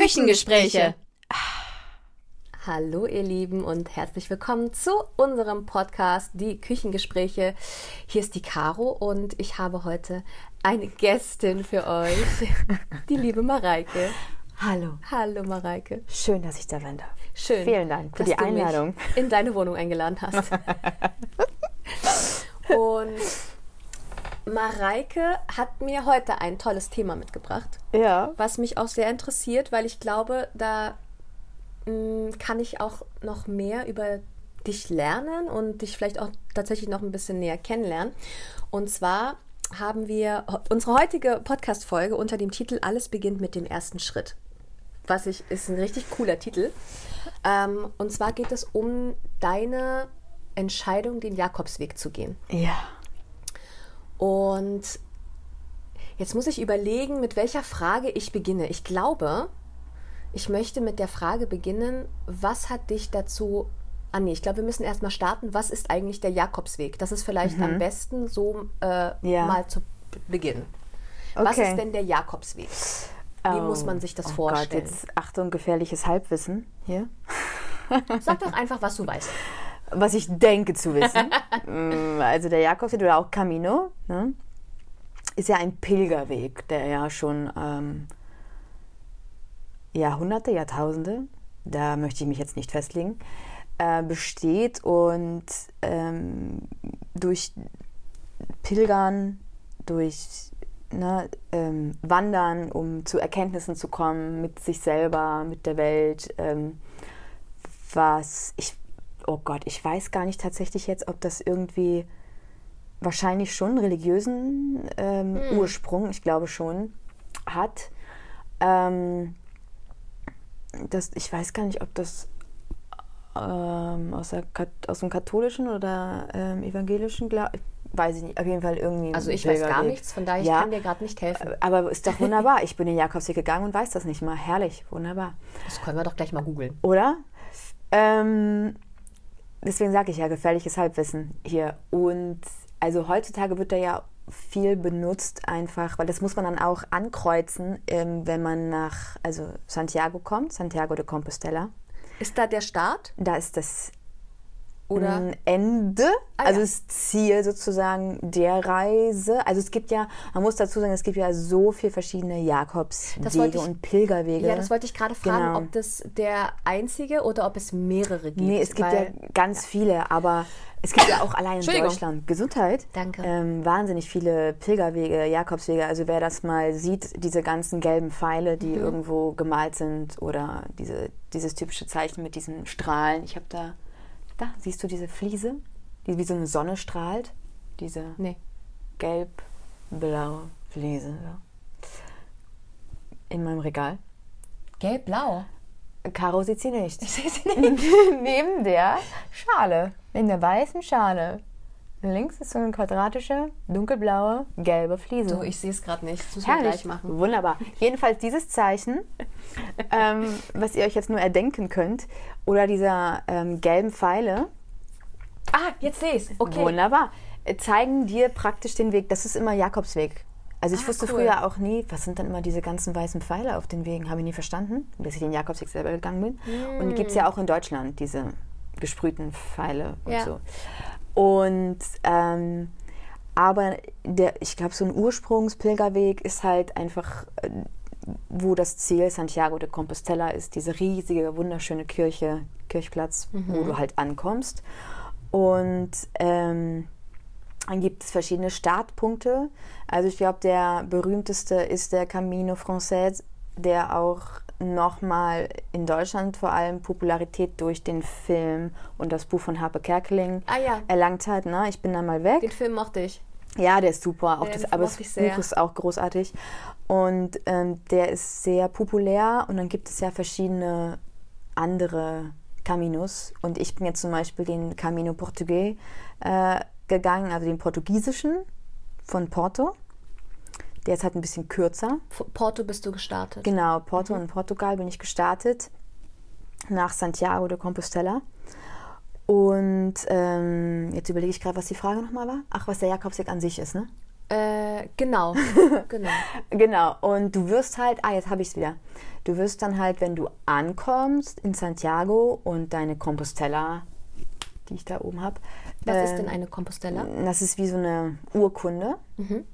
Küchengespräche. Hallo ihr Lieben und herzlich willkommen zu unserem Podcast Die Küchengespräche. Hier ist die Caro und ich habe heute eine Gästin für euch, die liebe Mareike. Hallo. Hallo Mareike. Schön, dass ich da sein darf. Schön. Vielen Dank für dass die Einladung. in deine Wohnung eingeladen hast. und Mareike hat mir heute ein tolles Thema mitgebracht. Ja. was mich auch sehr interessiert, weil ich glaube, da mh, kann ich auch noch mehr über dich lernen und dich vielleicht auch tatsächlich noch ein bisschen näher kennenlernen. Und zwar haben wir unsere heutige Podcast-Folge unter dem Titel Alles beginnt mit dem ersten Schritt. Was ich, ist ein richtig cooler Titel. Ähm, und zwar geht es um deine Entscheidung, den Jakobsweg zu gehen. Ja. Und jetzt muss ich überlegen, mit welcher Frage ich beginne. Ich glaube, ich möchte mit der Frage beginnen, was hat dich dazu. Ah nee, ich glaube, wir müssen erstmal starten. Was ist eigentlich der Jakobsweg? Das ist vielleicht am besten so äh, Ja. mal zu Beginn. Was Okay. ist denn der Jakobsweg? Wie Oh. muss man sich das oh vorstellen? Gott, jetzt Achtung, gefährliches Halbwissen hier. Sag doch einfach, was du weißt. Was ich denke zu wissen. Mm, also der Jakobsweg oder auch Camino ne, ist ja ein Pilgerweg, der ja schon ähm, Jahrhunderte, Jahrtausende, da möchte ich mich jetzt nicht festlegen, äh, besteht und ähm, durch Pilgern, durch ne, ähm, Wandern, um zu Erkenntnissen zu kommen mit sich selber, mit der Welt, ähm, was ich, oh Gott, ich weiß gar nicht tatsächlich jetzt, ob das irgendwie wahrscheinlich schon religiösen ähm, Ursprung, ich glaube schon, hat. Ähm, das, ich weiß gar nicht, ob das ähm, aus, der, aus dem katholischen oder ähm, evangelischen Glauben, weiß ich nicht, auf jeden Fall irgendwie. Also ich weiß gar Pilgerweg. nichts, von daher ich Ja. kann dir gerade nicht helfen. Aber ist doch wunderbar. Ich bin den Jakobsweg gegangen und weiß das nicht mal. Herrlich, wunderbar. Das können wir doch gleich mal googeln. Oder? Ähm, deswegen sage ich ja, gefährliches Halbwissen hier. Und also heutzutage wird er ja viel benutzt einfach, weil das muss man dann auch ankreuzen, ähm, wenn man nach also Santiago kommt, Santiago de Compostela. Ist da der Start? Da ist das Oder? ein Ende, Ah, also ja. das Ziel sozusagen der Reise. Also es gibt ja, man muss dazu sagen, es gibt ja so viele verschiedene Jakobswege ich- und Pilgerwege. Ja, das wollte ich gerade fragen, Genau. ob das der einzige oder ob es mehrere gibt. Nee, es gibt ja weil- ganz viele, aber es gibt ja auch allein in. Deutschland Gesundheit. Danke. Ähm, wahnsinnig viele Pilgerwege, Jakobswege. Also wer das mal sieht, diese ganzen gelben Pfeile, die Mhm. irgendwo gemalt sind oder diese, dieses typische Zeichen mit diesen Strahlen. Ich habe da, da siehst du diese Fliese, die wie so eine Sonne strahlt. Diese Nee. gelb-blaue Fliese. Ja. In meinem Regal. Gelb-blau. Caro sieht sie nicht. Neben der Schale. In der weißen Schale. Links ist so eine quadratische, dunkelblaue, gelbe Fliese. So, ich sehe es gerade nicht. Das müssen wir gleich machen. Wunderbar. Jedenfalls dieses Zeichen, ähm, was ihr euch jetzt nur erdenken könnt, oder dieser ähm, gelben Pfeile, Ah, jetzt sehe ich es. Okay. wunderbar, äh, zeigen dir praktisch den Weg. Das ist immer Jakobsweg. Also ich Ah, wusste cool. früher auch nie, was sind dann immer diese ganzen weißen Pfeile auf den Wegen, habe ich nie verstanden, bis ich den Jakobsweg selber gegangen bin. Und die gibt es ja auch in Deutschland, diese gesprühten Pfeile und Ja. so. Und ähm, aber der, ich glaube, so ein Ursprungspilgerweg ist halt einfach, äh, wo das Ziel Santiago de Compostela ist, diese riesige, wunderschöne Kirche, Kirchplatz, wo du halt ankommst. Und ähm, dann gibt es verschiedene Startpunkte. Also ich glaube, der berühmteste ist der Camino Français, der auch nochmal in Deutschland vor allem Popularität durch den Film und das Buch von Harpe Kerkeling Ah ja. erlangt hat. Ne? Ich bin da mal weg. Den Film mochte ich. Ja, der ist super. Auch Den das, aber das ich sehr. Buch ist auch großartig. Und ähm, der ist sehr populär. Und dann gibt es ja verschiedene andere Caminos. Und ich bin jetzt zum Beispiel den Camino Portugues äh, gegangen, also den portugiesischen von Porto. Der ist halt ein bisschen kürzer. Porto bist du gestartet. Genau, Porto in Portugal bin ich gestartet. Nach Santiago de Compostela. Und ähm, jetzt überlege ich gerade, was die Frage nochmal war. Ach, was der Jakobsweg an sich ist, ne? Äh, genau, genau. Genau. Und du wirst halt, ah, jetzt habe ich es wieder. Du wirst dann halt, wenn du ankommst in Santiago und deine Compostella, die ich da oben habe. Was ist denn eine Compostella? Das ist wie so eine Urkunde, Mhm.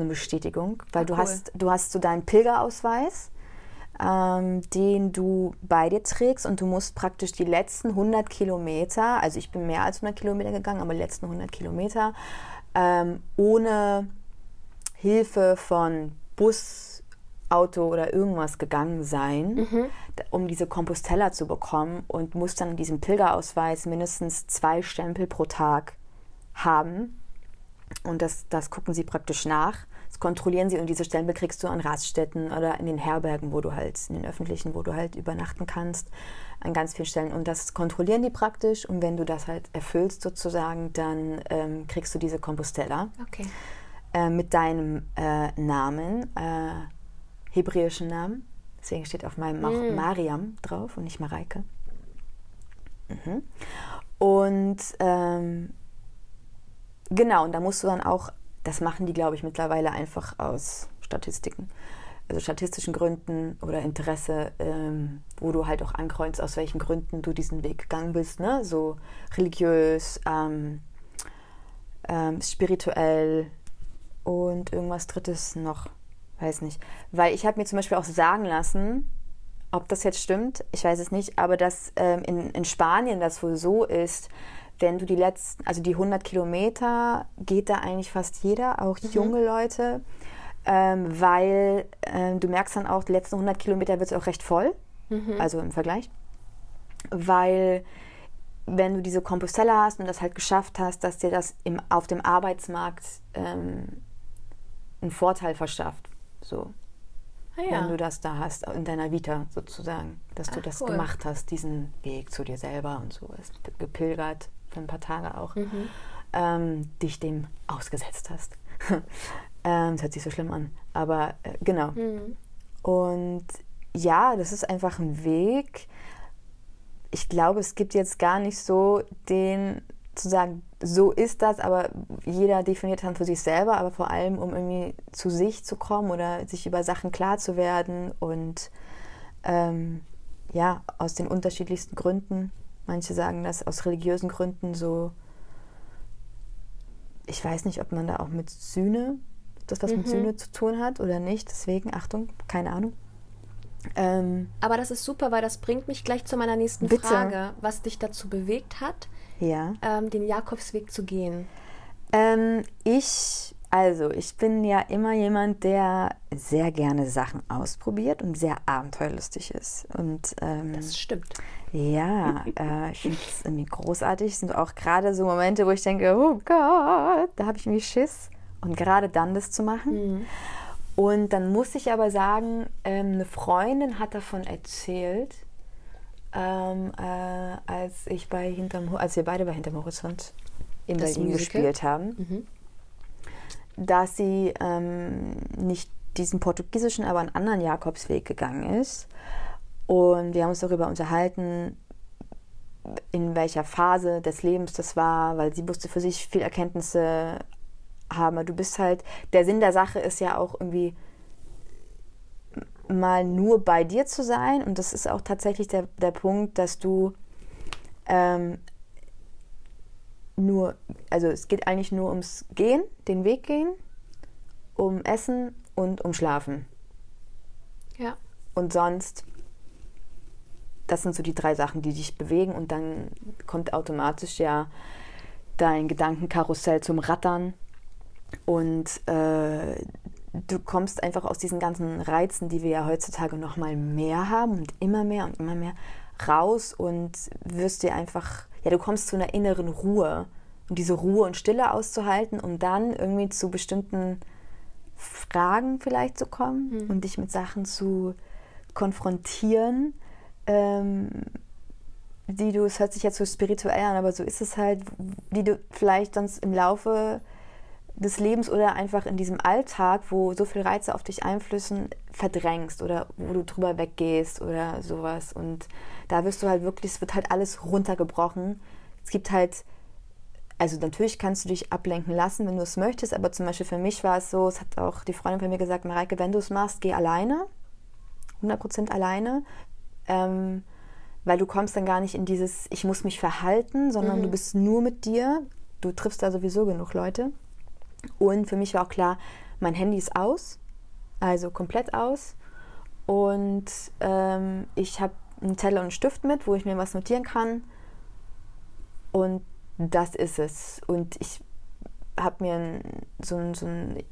Eine Bestätigung, weil Ah, du cool. hast, du hast so deinen Pilgerausweis, ähm, den du bei dir trägst und du musst praktisch die letzten 100 Kilometer, also ich bin mehr als 100 Kilometer gegangen, aber die letzten 100 Kilometer ähm, ohne Hilfe von Bus, Auto oder irgendwas gegangen sein, Mhm. um diese Compostella zu bekommen und musst dann in diesem Pilgerausweis mindestens zwei Stempel pro Tag haben. Und das, das gucken sie praktisch nach. Das kontrollieren sie und diese Stempel kriegst du an Raststätten oder in den Herbergen, wo du halt, in den öffentlichen, wo du halt übernachten kannst, an ganz vielen Stellen. Und das kontrollieren die praktisch und wenn du das halt erfüllst sozusagen, dann ähm, kriegst du diese Compostella Okay. äh, mit deinem äh, Namen, äh, hebräischen Namen. Deswegen steht auf meinem auch Mm. Mariam drauf und nicht Mareike. Mhm. Und ähm, genau, und da musst du dann auch, das machen die, glaube ich, mittlerweile einfach aus Statistiken. Also statistischen Gründen oder Interesse, ähm, wo du halt auch ankreuzt, aus welchen Gründen du diesen Weg gegangen bist, ne? So religiös, ähm, ähm, spirituell und irgendwas Drittes noch, weiß nicht. Weil ich habe mir zum Beispiel auch sagen lassen, ob das jetzt stimmt, ich weiß es nicht, aber dass ähm, in, in Spanien das wohl so ist, wenn du die letzten, also die 100 Kilometer geht da eigentlich fast jeder, auch junge Leute, ähm, weil ähm, du merkst dann auch, die letzten 100 Kilometer wird es auch recht voll, also im Vergleich, weil wenn du diese Compostella hast und das halt geschafft hast, dass dir das im, auf dem Arbeitsmarkt ähm, einen Vorteil verschafft, so. Ah, wenn du das da hast, in deiner Vita sozusagen, dass du Ach, das cool. gemacht hast, diesen Weg zu dir selber und so, hast gepilgert für ein paar Tage auch, Mhm. ähm, dich dem ausgesetzt hast. ähm, das hört sich so schlimm an, aber äh, genau. Mhm. Und ja, das ist einfach ein Weg. Ich glaube, es gibt jetzt gar nicht so den zu sagen, so ist das, aber jeder definiert dann für sich selber, aber vor allem, um irgendwie zu sich zu kommen oder sich über Sachen klar zu werden und ähm, ja, aus den unterschiedlichsten Gründen. Manche sagen das aus religiösen Gründen so. Ich weiß nicht, ob man da auch mit Sühne, das was mit Mhm. Sühne zu tun hat oder nicht. Deswegen, Achtung, keine Ahnung. Ähm, Aber das ist super, weil das bringt mich gleich zu meiner nächsten Bitte. Frage, was dich dazu bewegt hat, ja. ähm, den Jakobsweg zu gehen. Ähm, ich, also, ich bin ja immer jemand, der sehr gerne Sachen ausprobiert und sehr abenteuerlustig ist. Und ähm, Das stimmt. Ja, äh, ich finde es irgendwie großartig. Es sind auch gerade so Momente, wo ich denke, oh Gott, da habe ich irgendwie Schiss. Und gerade dann das zu machen. Mhm. Und dann muss ich aber sagen, ähm, eine Freundin hat davon erzählt, ähm, äh, als ich bei hinterm, als wir beide bei hinterm Horizont in Das Berlin Musical? gespielt haben, Mhm. dass sie ähm, nicht diesen portugiesischen, aber einen anderen Jakobsweg gegangen ist. Und wir haben uns darüber unterhalten, in welcher Phase des Lebens das war, weil sie musste für sich viel Erkenntnisse haben. Du bist halt, der Sinn der Sache ist ja auch irgendwie mal nur bei dir zu sein. Und das ist auch tatsächlich der, der Punkt, dass du ähm, nur, also es geht eigentlich nur ums Gehen, den Weg gehen, um Essen und um Schlafen. Ja. Und sonst, das sind so die drei Sachen, die dich bewegen und dann kommt automatisch ja dein Gedankenkarussell zum Rattern und äh, du kommst einfach aus diesen ganzen Reizen, die wir ja heutzutage noch mal mehr haben und immer mehr und immer mehr raus und wirst dir einfach, ja, du kommst zu einer inneren Ruhe und diese Ruhe und Stille auszuhalten, um dann irgendwie zu bestimmten Fragen vielleicht zu kommen und dich mit Sachen zu konfrontieren, ähm, die du, es hört sich jetzt so spirituell an, aber so ist es halt, die du vielleicht sonst im Laufe des Lebens oder einfach in diesem Alltag, wo so viele Reize auf dich einflüssen, verdrängst oder wo du drüber weggehst oder sowas. Und da wirst du halt wirklich, es wird halt alles runtergebrochen. Es gibt halt also natürlich kannst du dich ablenken lassen, wenn du es möchtest, aber zum Beispiel für mich war es so, es hat auch die Freundin von mir gesagt, Mareike, wenn du es machst, geh alleine, 100% alleine, ähm, weil du kommst dann gar nicht in dieses, ich muss mich verhalten, sondern mhm. du bist nur mit dir, du triffst da sowieso genug Leute. Und für mich war auch klar, mein Handy ist aus, also komplett aus. Und ähm, ich habe einen Teller und einen Stift mit, wo ich mir was notieren kann. Und das ist es. Und ich habe mir so einen, so einen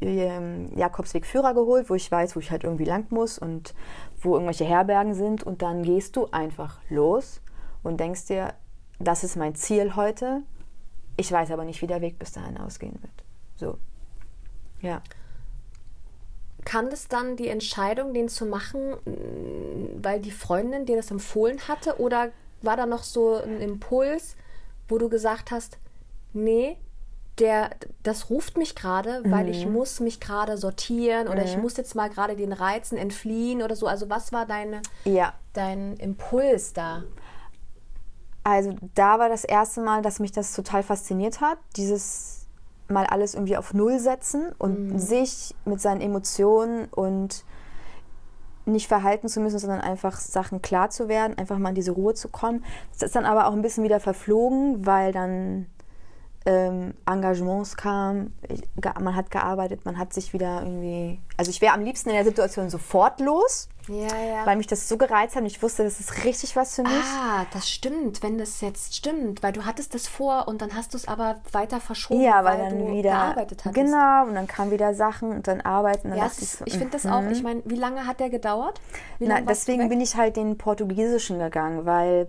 ähm, Jakobsweg-Führer geholt, wo ich weiß, wo ich halt irgendwie lang muss und wo irgendwelche Herbergen sind. Und dann gehst du einfach los und denkst dir, das ist mein Ziel heute. Ich weiß aber nicht, wie der Weg bis dahin ausgehen wird. So. Ja. Kann das dann die Entscheidung, den zu machen, weil die Freundin dir das empfohlen hatte? Oder war da noch so ein Impuls, wo du gesagt hast, nee, der, das ruft mich gerade, weil mhm. ich muss mich gerade sortieren oder mhm. ich muss jetzt mal gerade den Reizen entfliehen oder so. Also was war deine, ja. dein Impuls da? Also da war das erste Mal, dass mich das total fasziniert hat, dieses mal alles irgendwie auf Null setzen und mhm. sich mit seinen Emotionen und nicht verhalten zu müssen, sondern einfach Sachen klar zu werden, einfach mal in diese Ruhe zu kommen. Das ist dann aber auch ein bisschen wieder verflogen, weil dann ähm, Engagements kamen, man hat gearbeitet, man hat sich wieder irgendwie. Also ich wäre am liebsten in der Situation sofort los, ja, ja. weil mich das so gereizt hat und ich wusste, das ist richtig was für mich. Ah, das stimmt, wenn das jetzt stimmt, weil du hattest das vor und dann hast du es aber weiter verschoben, ja, weil, weil dann du wieder, gearbeitet hattest. Genau, und dann kamen wieder Sachen und dann arbeiten. Dann ja, ich, ich finde das auch, ich mhm. meine, wie lange hat der gedauert? Na, deswegen bin ich halt den Portugiesischen gegangen, weil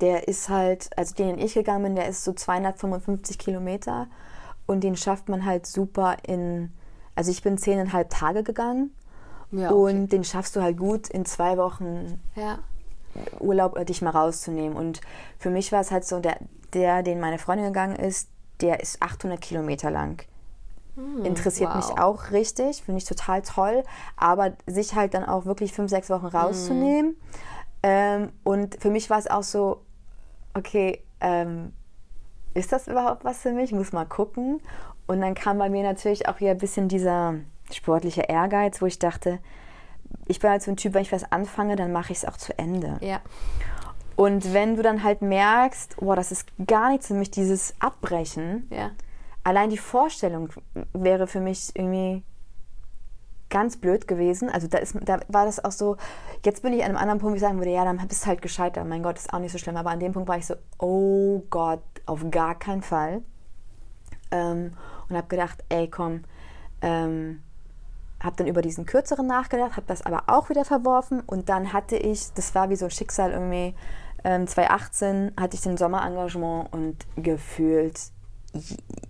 der ist halt, also den ich gegangen bin, der ist so 255 Kilometer und den schafft man halt super in, also ich bin zehneinhalb Tage gegangen ja, okay. und den schaffst du halt gut in zwei Wochen ja. Urlaub dich mal rauszunehmen. Und für mich war es halt so, der, der, den meine Freundin gegangen ist, der ist 800 Kilometer lang. Hm, Interessiert wow. mich auch richtig, finde ich total toll, aber sich halt dann auch wirklich fünf, sechs Wochen rauszunehmen. Hm ähm, und für mich war es auch so, okay, ähm, ist das überhaupt was für mich? Ich muss mal gucken. Und dann kam bei mir natürlich auch wieder ein bisschen dieser sportliche Ehrgeiz, wo ich dachte, ich bin halt so ein Typ, wenn ich was anfange, dann mache ich es auch zu Ende. Ja. Und wenn du dann halt merkst, boah, das ist gar nichts für mich, dieses Abbrechen, ja. allein die Vorstellung wäre für mich irgendwie ganz blöd gewesen. Also da, ist, da war das auch so, jetzt bin ich an einem anderen Punkt, wo ich sagen würde, ja, dann bist du halt gescheitert. Mein Gott, ist auch nicht so schlimm. Aber an dem Punkt war ich so, oh Gott, auf gar keinen Fall. Ähm, und habe gedacht, ey, komm, ähm, habe dann über diesen kürzeren nachgedacht, habe das aber auch wieder verworfen. Und dann hatte ich, das war wie so ein Schicksal irgendwie, ähm, 2018 hatte ich den Sommerengagement und gefühlt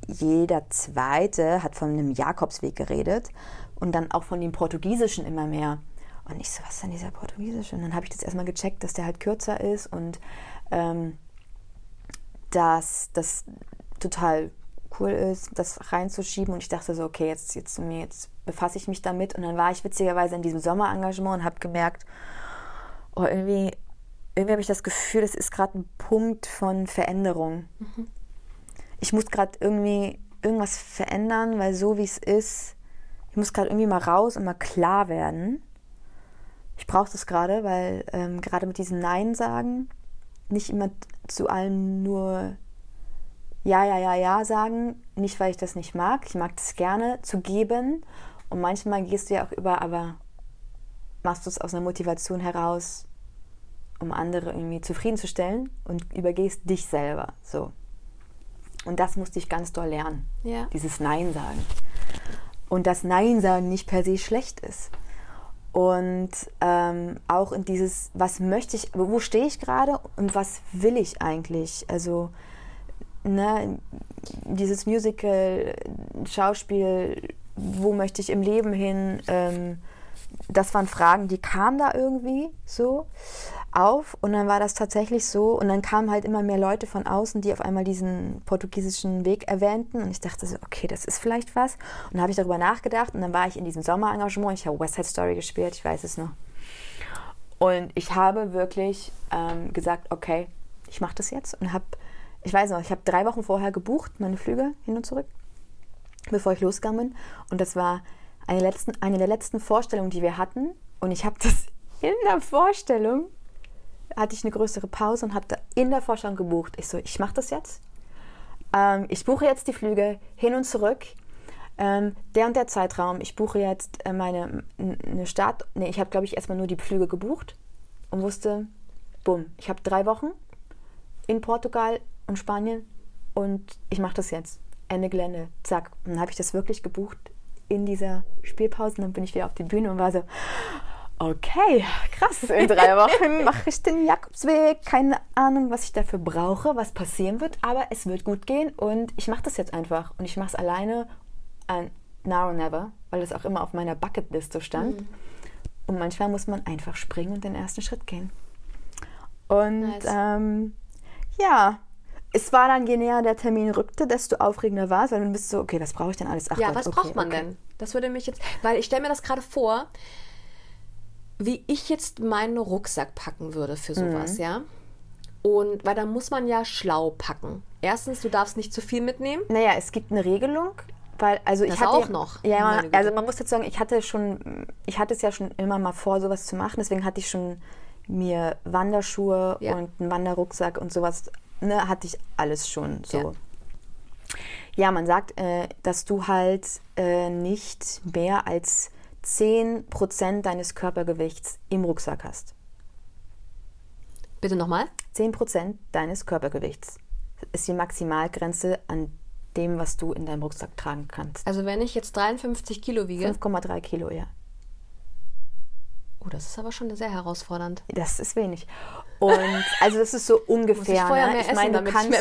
jeder Zweite hat von einem Jakobsweg geredet und dann auch von dem Portugiesischen immer mehr. Und ich so, was ist denn dieser Portugiesische? Und dann habe ich das erstmal gecheckt, dass der halt kürzer ist und ähm, dass das total cool ist, das reinzuschieben. Und ich dachte so, okay, jetzt, jetzt, jetzt befasse ich mich damit. Und dann war ich witzigerweise in diesem Sommerengagement und habe gemerkt, oh, irgendwie, irgendwie habe ich das Gefühl, es ist gerade ein Punkt von Veränderung. Mhm. Ich muss gerade irgendwie irgendwas verändern, weil so wie es ist, ich muss gerade irgendwie mal raus und mal klar werden. Ich brauche das gerade, weil ähm, gerade mit diesem Nein sagen, nicht immer zu allem nur Ja, ja, ja, ja sagen, nicht weil ich das nicht mag. Ich mag das gerne zu geben. Und manchmal gehst du ja auch über, aber machst du es aus einer Motivation heraus, um andere irgendwie zufriedenzustellen und übergehst dich selber. So. Und das musste ich ganz doll lernen. Ja. Dieses Nein sagen und dass Nein sagen nicht per se schlecht ist. Und ähm, auch in dieses, was möchte ich, wo stehe ich gerade und was will ich eigentlich? Also ne, dieses Musical, Schauspiel, wo möchte ich im Leben hin? Ähm, das waren Fragen, die kamen da irgendwie so auf und dann war das tatsächlich so und dann kamen halt immer mehr Leute von außen, die auf einmal diesen portugiesischen Weg erwähnten und ich dachte so, okay, das ist vielleicht was und habe ich darüber nachgedacht und dann war ich in diesem Sommerengagement, ich habe West Side Story gespielt, ich weiß es noch und ich habe wirklich ähm, gesagt, okay, ich mache das jetzt und habe ich weiß noch, ich habe drei Wochen vorher gebucht, meine Flüge hin und zurück, bevor ich losgegangen bin. Und das war eine, letzten, eine der letzten Vorstellungen, die wir hatten. Und ich habe das in der Vorstellung, hatte ich eine größere Pause und habe in der Vorstellung gebucht. Ich so, ich mache das jetzt. Ähm, ich buche jetzt die Flüge hin und zurück. Ähm, der und der Zeitraum. Ich buche jetzt äh, meine eine Start. Nee, ich habe, glaube ich, erstmal nur die Flüge gebucht und wusste, bumm, ich habe drei Wochen in Portugal und Spanien und ich mache das jetzt. Ende Gelände, zack. Und dann habe ich das wirklich gebucht in dieser Spielpause und dann bin ich wieder auf die Bühne und war so, okay, krass, in drei Wochen mache ich den Jakobsweg. Keine Ahnung, was ich dafür brauche, was passieren wird, aber es wird gut gehen und ich mache das jetzt einfach. Und ich mache es alleine an Now or Never, weil es auch immer auf meiner Bucketliste stand. Mhm. Und manchmal muss man einfach springen und den ersten Schritt gehen. Und nice. ähm, ja, es war dann, je näher der Termin rückte, desto aufregender war es, weil du bist so, okay, was brauche ich denn alles? Ach ja, Gott, was okay, braucht man okay. denn? Das würde mich jetzt, weil ich stelle mir das gerade vor, wie ich jetzt meinen Rucksack packen würde für sowas, mhm. ja. Und weil da muss man ja schlau packen. Erstens, du darfst nicht zu viel mitnehmen. Naja, es gibt eine Regelung, weil also das ich hatte auch noch. Ja, also man muss jetzt sagen, ich hatte schon, ich hatte es ja schon immer mal vor, sowas zu machen. Deswegen hatte ich schon mir Wanderschuhe ja. und einen Wanderrucksack und sowas, ne, hatte ich alles schon so. Ja. Ja, man sagt, äh, dass du halt äh, nicht mehr als 10% deines Körpergewichts im Rucksack hast. Bitte nochmal? 10% deines Körpergewichts ist die Maximalgrenze an dem, was du in deinem Rucksack tragen kannst. Also wenn ich jetzt 53 Kilo wiege? 5,3 Kilo, ja. Oh, das ist aber schon sehr herausfordernd. Das ist wenig. Und also das ist so ungefähr. Muss ich ne? ich meine, du kannst,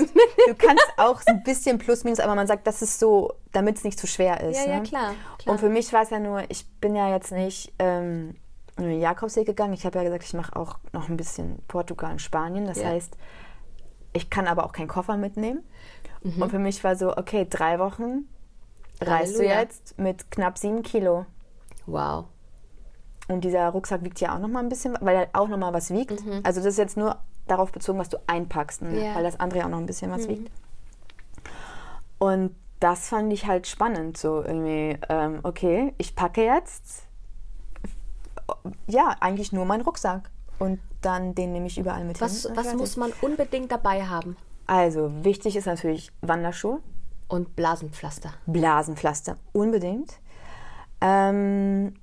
du kannst auch ein bisschen plus minus, aber man sagt, das ist so, damit es nicht zu schwer ist. Ja, ne? ja, klar, klar, Und für mich war es ja nur, ich bin ja jetzt nicht ähm, in den Jakobsweg gegangen. Ich habe ja gesagt, ich mache auch noch ein bisschen Portugal und Spanien. Das ja. heißt, ich kann aber auch keinen Koffer mitnehmen. Mhm. Und für mich war so, okay, drei Wochen reist du jetzt mit knapp sieben Kilo. Wow. Und dieser Rucksack wiegt ja auch noch mal ein bisschen, weil er auch noch mal was wiegt. Mhm. Also das ist jetzt nur darauf bezogen, was du einpackst, ne? ja. weil das andere ja auch noch ein bisschen was mhm. wiegt. Und das fand ich halt spannend, so irgendwie, ähm, okay, ich packe jetzt, ja, eigentlich nur meinen Rucksack und dann den nehme ich überall mit was, hin. Was muss man unbedingt dabei haben? Also, wichtig ist natürlich Wanderschuhe. Und Blasenpflaster. Blasenpflaster, unbedingt. Ähm,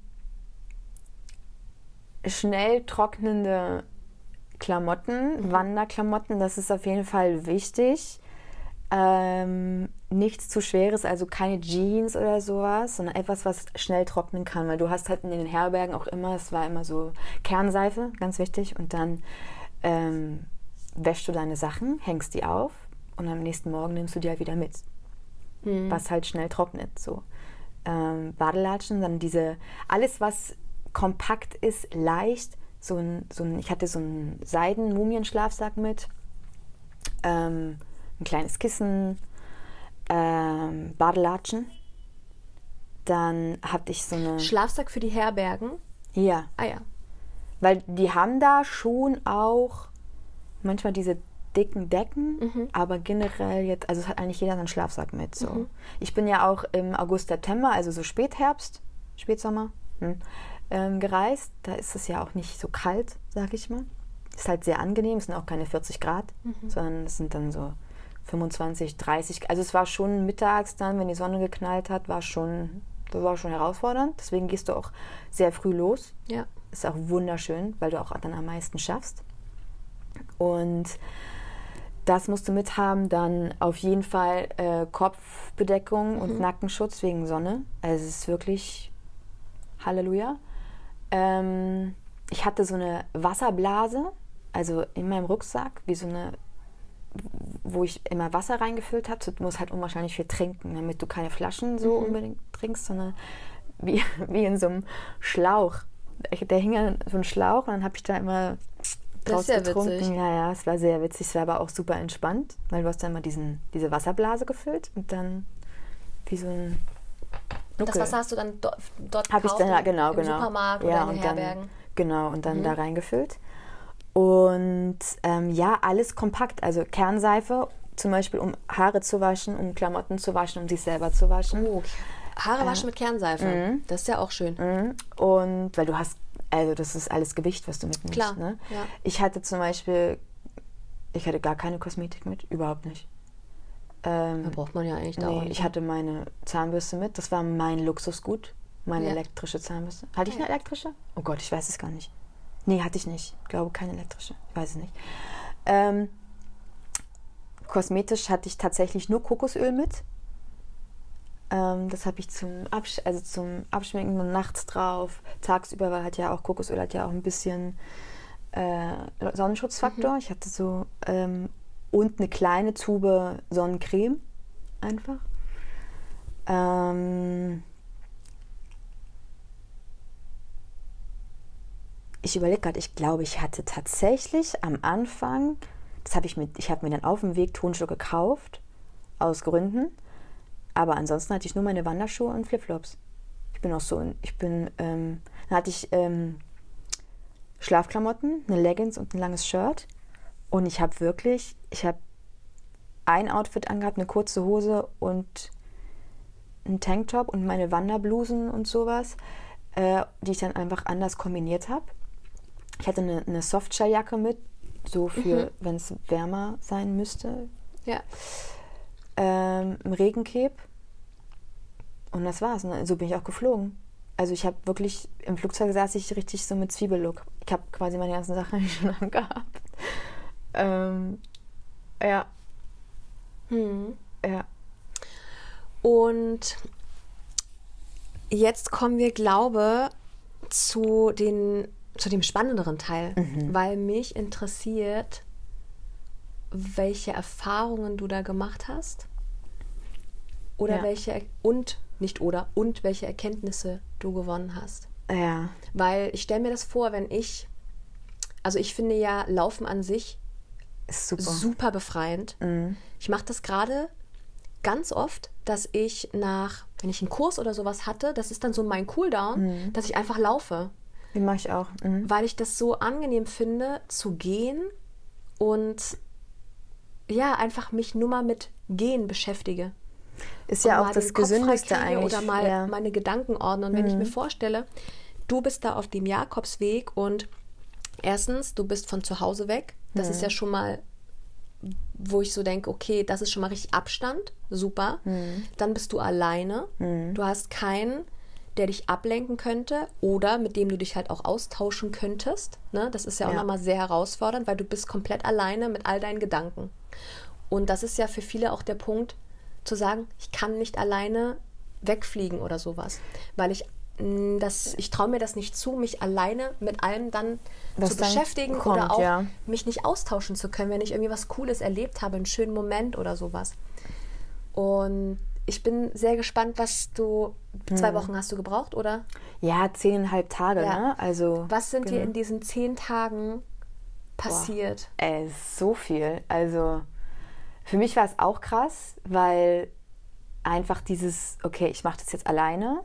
schnell trocknende Klamotten, mhm. Wanderklamotten, das ist auf jeden Fall wichtig. Ähm, nichts zu schweres, also keine Jeans oder sowas, sondern etwas, was schnell trocknen kann, weil du hast halt in den Herbergen auch immer, es war immer so Kernseife, ganz wichtig, und dann ähm, wäschst du deine Sachen, hängst die auf und am nächsten Morgen nimmst du die halt wieder mit, mhm. was halt schnell trocknet, so. Ähm, Badelatschen, dann diese, alles was kompakt ist, leicht. So ein, so ein, ich hatte so einen Seiden-Mumienschlafsack mit, ähm, ein kleines Kissen, ähm, Badelatschen. Dann hatte ich so eine. Schlafsack für die Herbergen? Ja. Ah ja. Weil die haben da schon auch manchmal diese dicken Decken, mhm. aber generell jetzt, also es hat eigentlich jeder seinen Schlafsack mit. So. Mhm. Ich bin ja auch im August, September, also so Spätherbst, Spätsommer, hm, ähm, gereist. Da ist es ja auch nicht so kalt, sag ich mal. Ist halt sehr angenehm, es sind auch keine 40 Grad, mhm. sondern es sind dann so 25, 30. Also es war schon mittags dann, wenn die Sonne geknallt hat, war schon, das war schon herausfordernd. Deswegen gehst du auch sehr früh los. Ja. Ist auch wunderschön, weil du auch dann am meisten schaffst. Und das musst du mithaben. Dann auf jeden Fall äh, Kopfbedeckung mhm. und Nackenschutz wegen Sonne. Also es ist wirklich Halleluja. Ähm, ich hatte so eine Wasserblase, also in meinem Rucksack, wie so eine, wo ich immer Wasser reingefüllt habe. Du musst halt unwahrscheinlich viel trinken, damit du keine Flaschen so mhm. unbedingt trinkst, sondern wie, wie in so einem Schlauch. Der hing an so einem Schlauch und dann habe ich da immer draus das ist ja getrunken. Witzig. Ja, ja, es war sehr witzig. Es war aber auch super entspannt, weil du hast dann mal diesen, diese Wasserblase gefüllt und dann wie so ein Nuckel. Das Wasser hast du dann dort, dort Habe ich dann, genau, im genau. Supermarkt ja, oder in den Herbergen? Dann, genau, und dann mhm. da reingefüllt. Und ähm, ja, alles kompakt. Also Kernseife, zum Beispiel, um Haare zu waschen, um Klamotten zu waschen, um sich selber zu waschen. Oh, Haare waschen mit Kernseife. Mhm. Das ist ja auch schön. Und weil du hast, also das ist alles Gewicht, was du mitnimmst. Klar, Ne? ja. Ich hatte zum Beispiel, ich hatte gar keine Kosmetik mit, überhaupt nicht. Ähm, Da braucht man ja eigentlich da auch nee, nicht. ich hatte meine Zahnbürste mit. Das war mein Luxusgut, meine Ja. elektrische Zahnbürste. Hatte ich eine elektrische? Oh Gott, ich weiß es gar nicht. Nee, hatte ich nicht. Ich glaube, keine elektrische. Ich weiß es nicht. Ähm, kosmetisch hatte ich tatsächlich nur Kokosöl mit. Ähm, das habe ich zum, Absch also zum Abschminken und nachts drauf. Tagsüber war halt ja auch Kokosöl hat ja auch ein bisschen äh, Sonnenschutzfaktor. Ich hatte so ähm, und eine kleine Tube Sonnencreme einfach. Ähm, ich überlege gerade, ich glaube, ich hatte tatsächlich am Anfang, das habe ich mit, ich habe mir dann auf dem Weg Turnschuhe gekauft, aus Gründen. Aber ansonsten hatte ich nur meine Wanderschuhe und Flipflops. Ich bin auch so, ich bin, ähm, dann hatte ich ähm, Schlafklamotten, eine Leggings und ein langes Shirt. Und ich habe wirklich, ich habe ein Outfit angehabt, eine kurze Hose und einen Tanktop und meine Wanderblusen und sowas, äh, die ich dann einfach anders kombiniert habe. Ich hatte eine, eine Softshell-Jacke mit, so für, wenn es wärmer sein müsste. Ja. Ähm, ein Regencape. Und das war's. Ne? So bin ich auch geflogen. Also ich habe wirklich, im Flugzeug saß ich richtig so mit Zwiebellook. Ich habe quasi meine ganzen Sachen schon angehabt. Ähm, ja, Hm. ja. Und jetzt kommen wir, glaube zu den zu dem spannenderen Teil, weil mich interessiert, welche Erfahrungen du da gemacht hast oder Ja. welche und nicht oder und welche Erkenntnisse du gewonnen hast. Ja, Weil ich stelle mir das vor, wenn ich also ich finde ja Laufen an sich ist super. super befreiend. Ich mache das gerade ganz oft, dass ich nach, wenn ich einen Kurs oder sowas hatte, das ist dann so mein Cooldown, dass ich einfach laufe, Den mache ich auch. Mhm. weil ich das so angenehm finde, zu gehen und ja, einfach mich nur mal mit Gehen beschäftige. Ist ja auch das Gesündeste eigentlich. Oder mal ja. Mhm. meine Gedanken ordnen. Und wenn ich mir vorstelle, du bist da auf dem Jakobsweg und erstens, du bist von zu Hause weg. Das Mhm. ist ja schon mal, wo ich so denke, okay, das ist schon mal richtig Abstand. Super. Mhm. Dann bist du alleine. Du hast keinen, der dich ablenken könnte oder mit dem du dich halt auch austauschen könntest. Ne? Das ist ja auch Ja. nochmal sehr herausfordernd, weil du bist komplett alleine mit all deinen Gedanken. Und das ist ja für viele auch der Punkt, zu sagen, ich kann nicht alleine wegfliegen oder sowas, weil ich mh, das, ich traue mir das nicht zu, mich alleine mit allem dann Was zu dann beschäftigen kommt, oder auch ja. mich nicht austauschen zu können, wenn ich irgendwie was Cooles erlebt habe, einen schönen Moment oder sowas. Und ich bin sehr gespannt, was du Hm. zwei Wochen hast du gebraucht, oder? ja, zehneinhalb Tage, Ja. ne? Also. Was sind dir genau. in diesen zehn Tagen passiert? Ey, so viel. Also für mich war es auch krass, weil einfach dieses, okay, ich mache das jetzt alleine.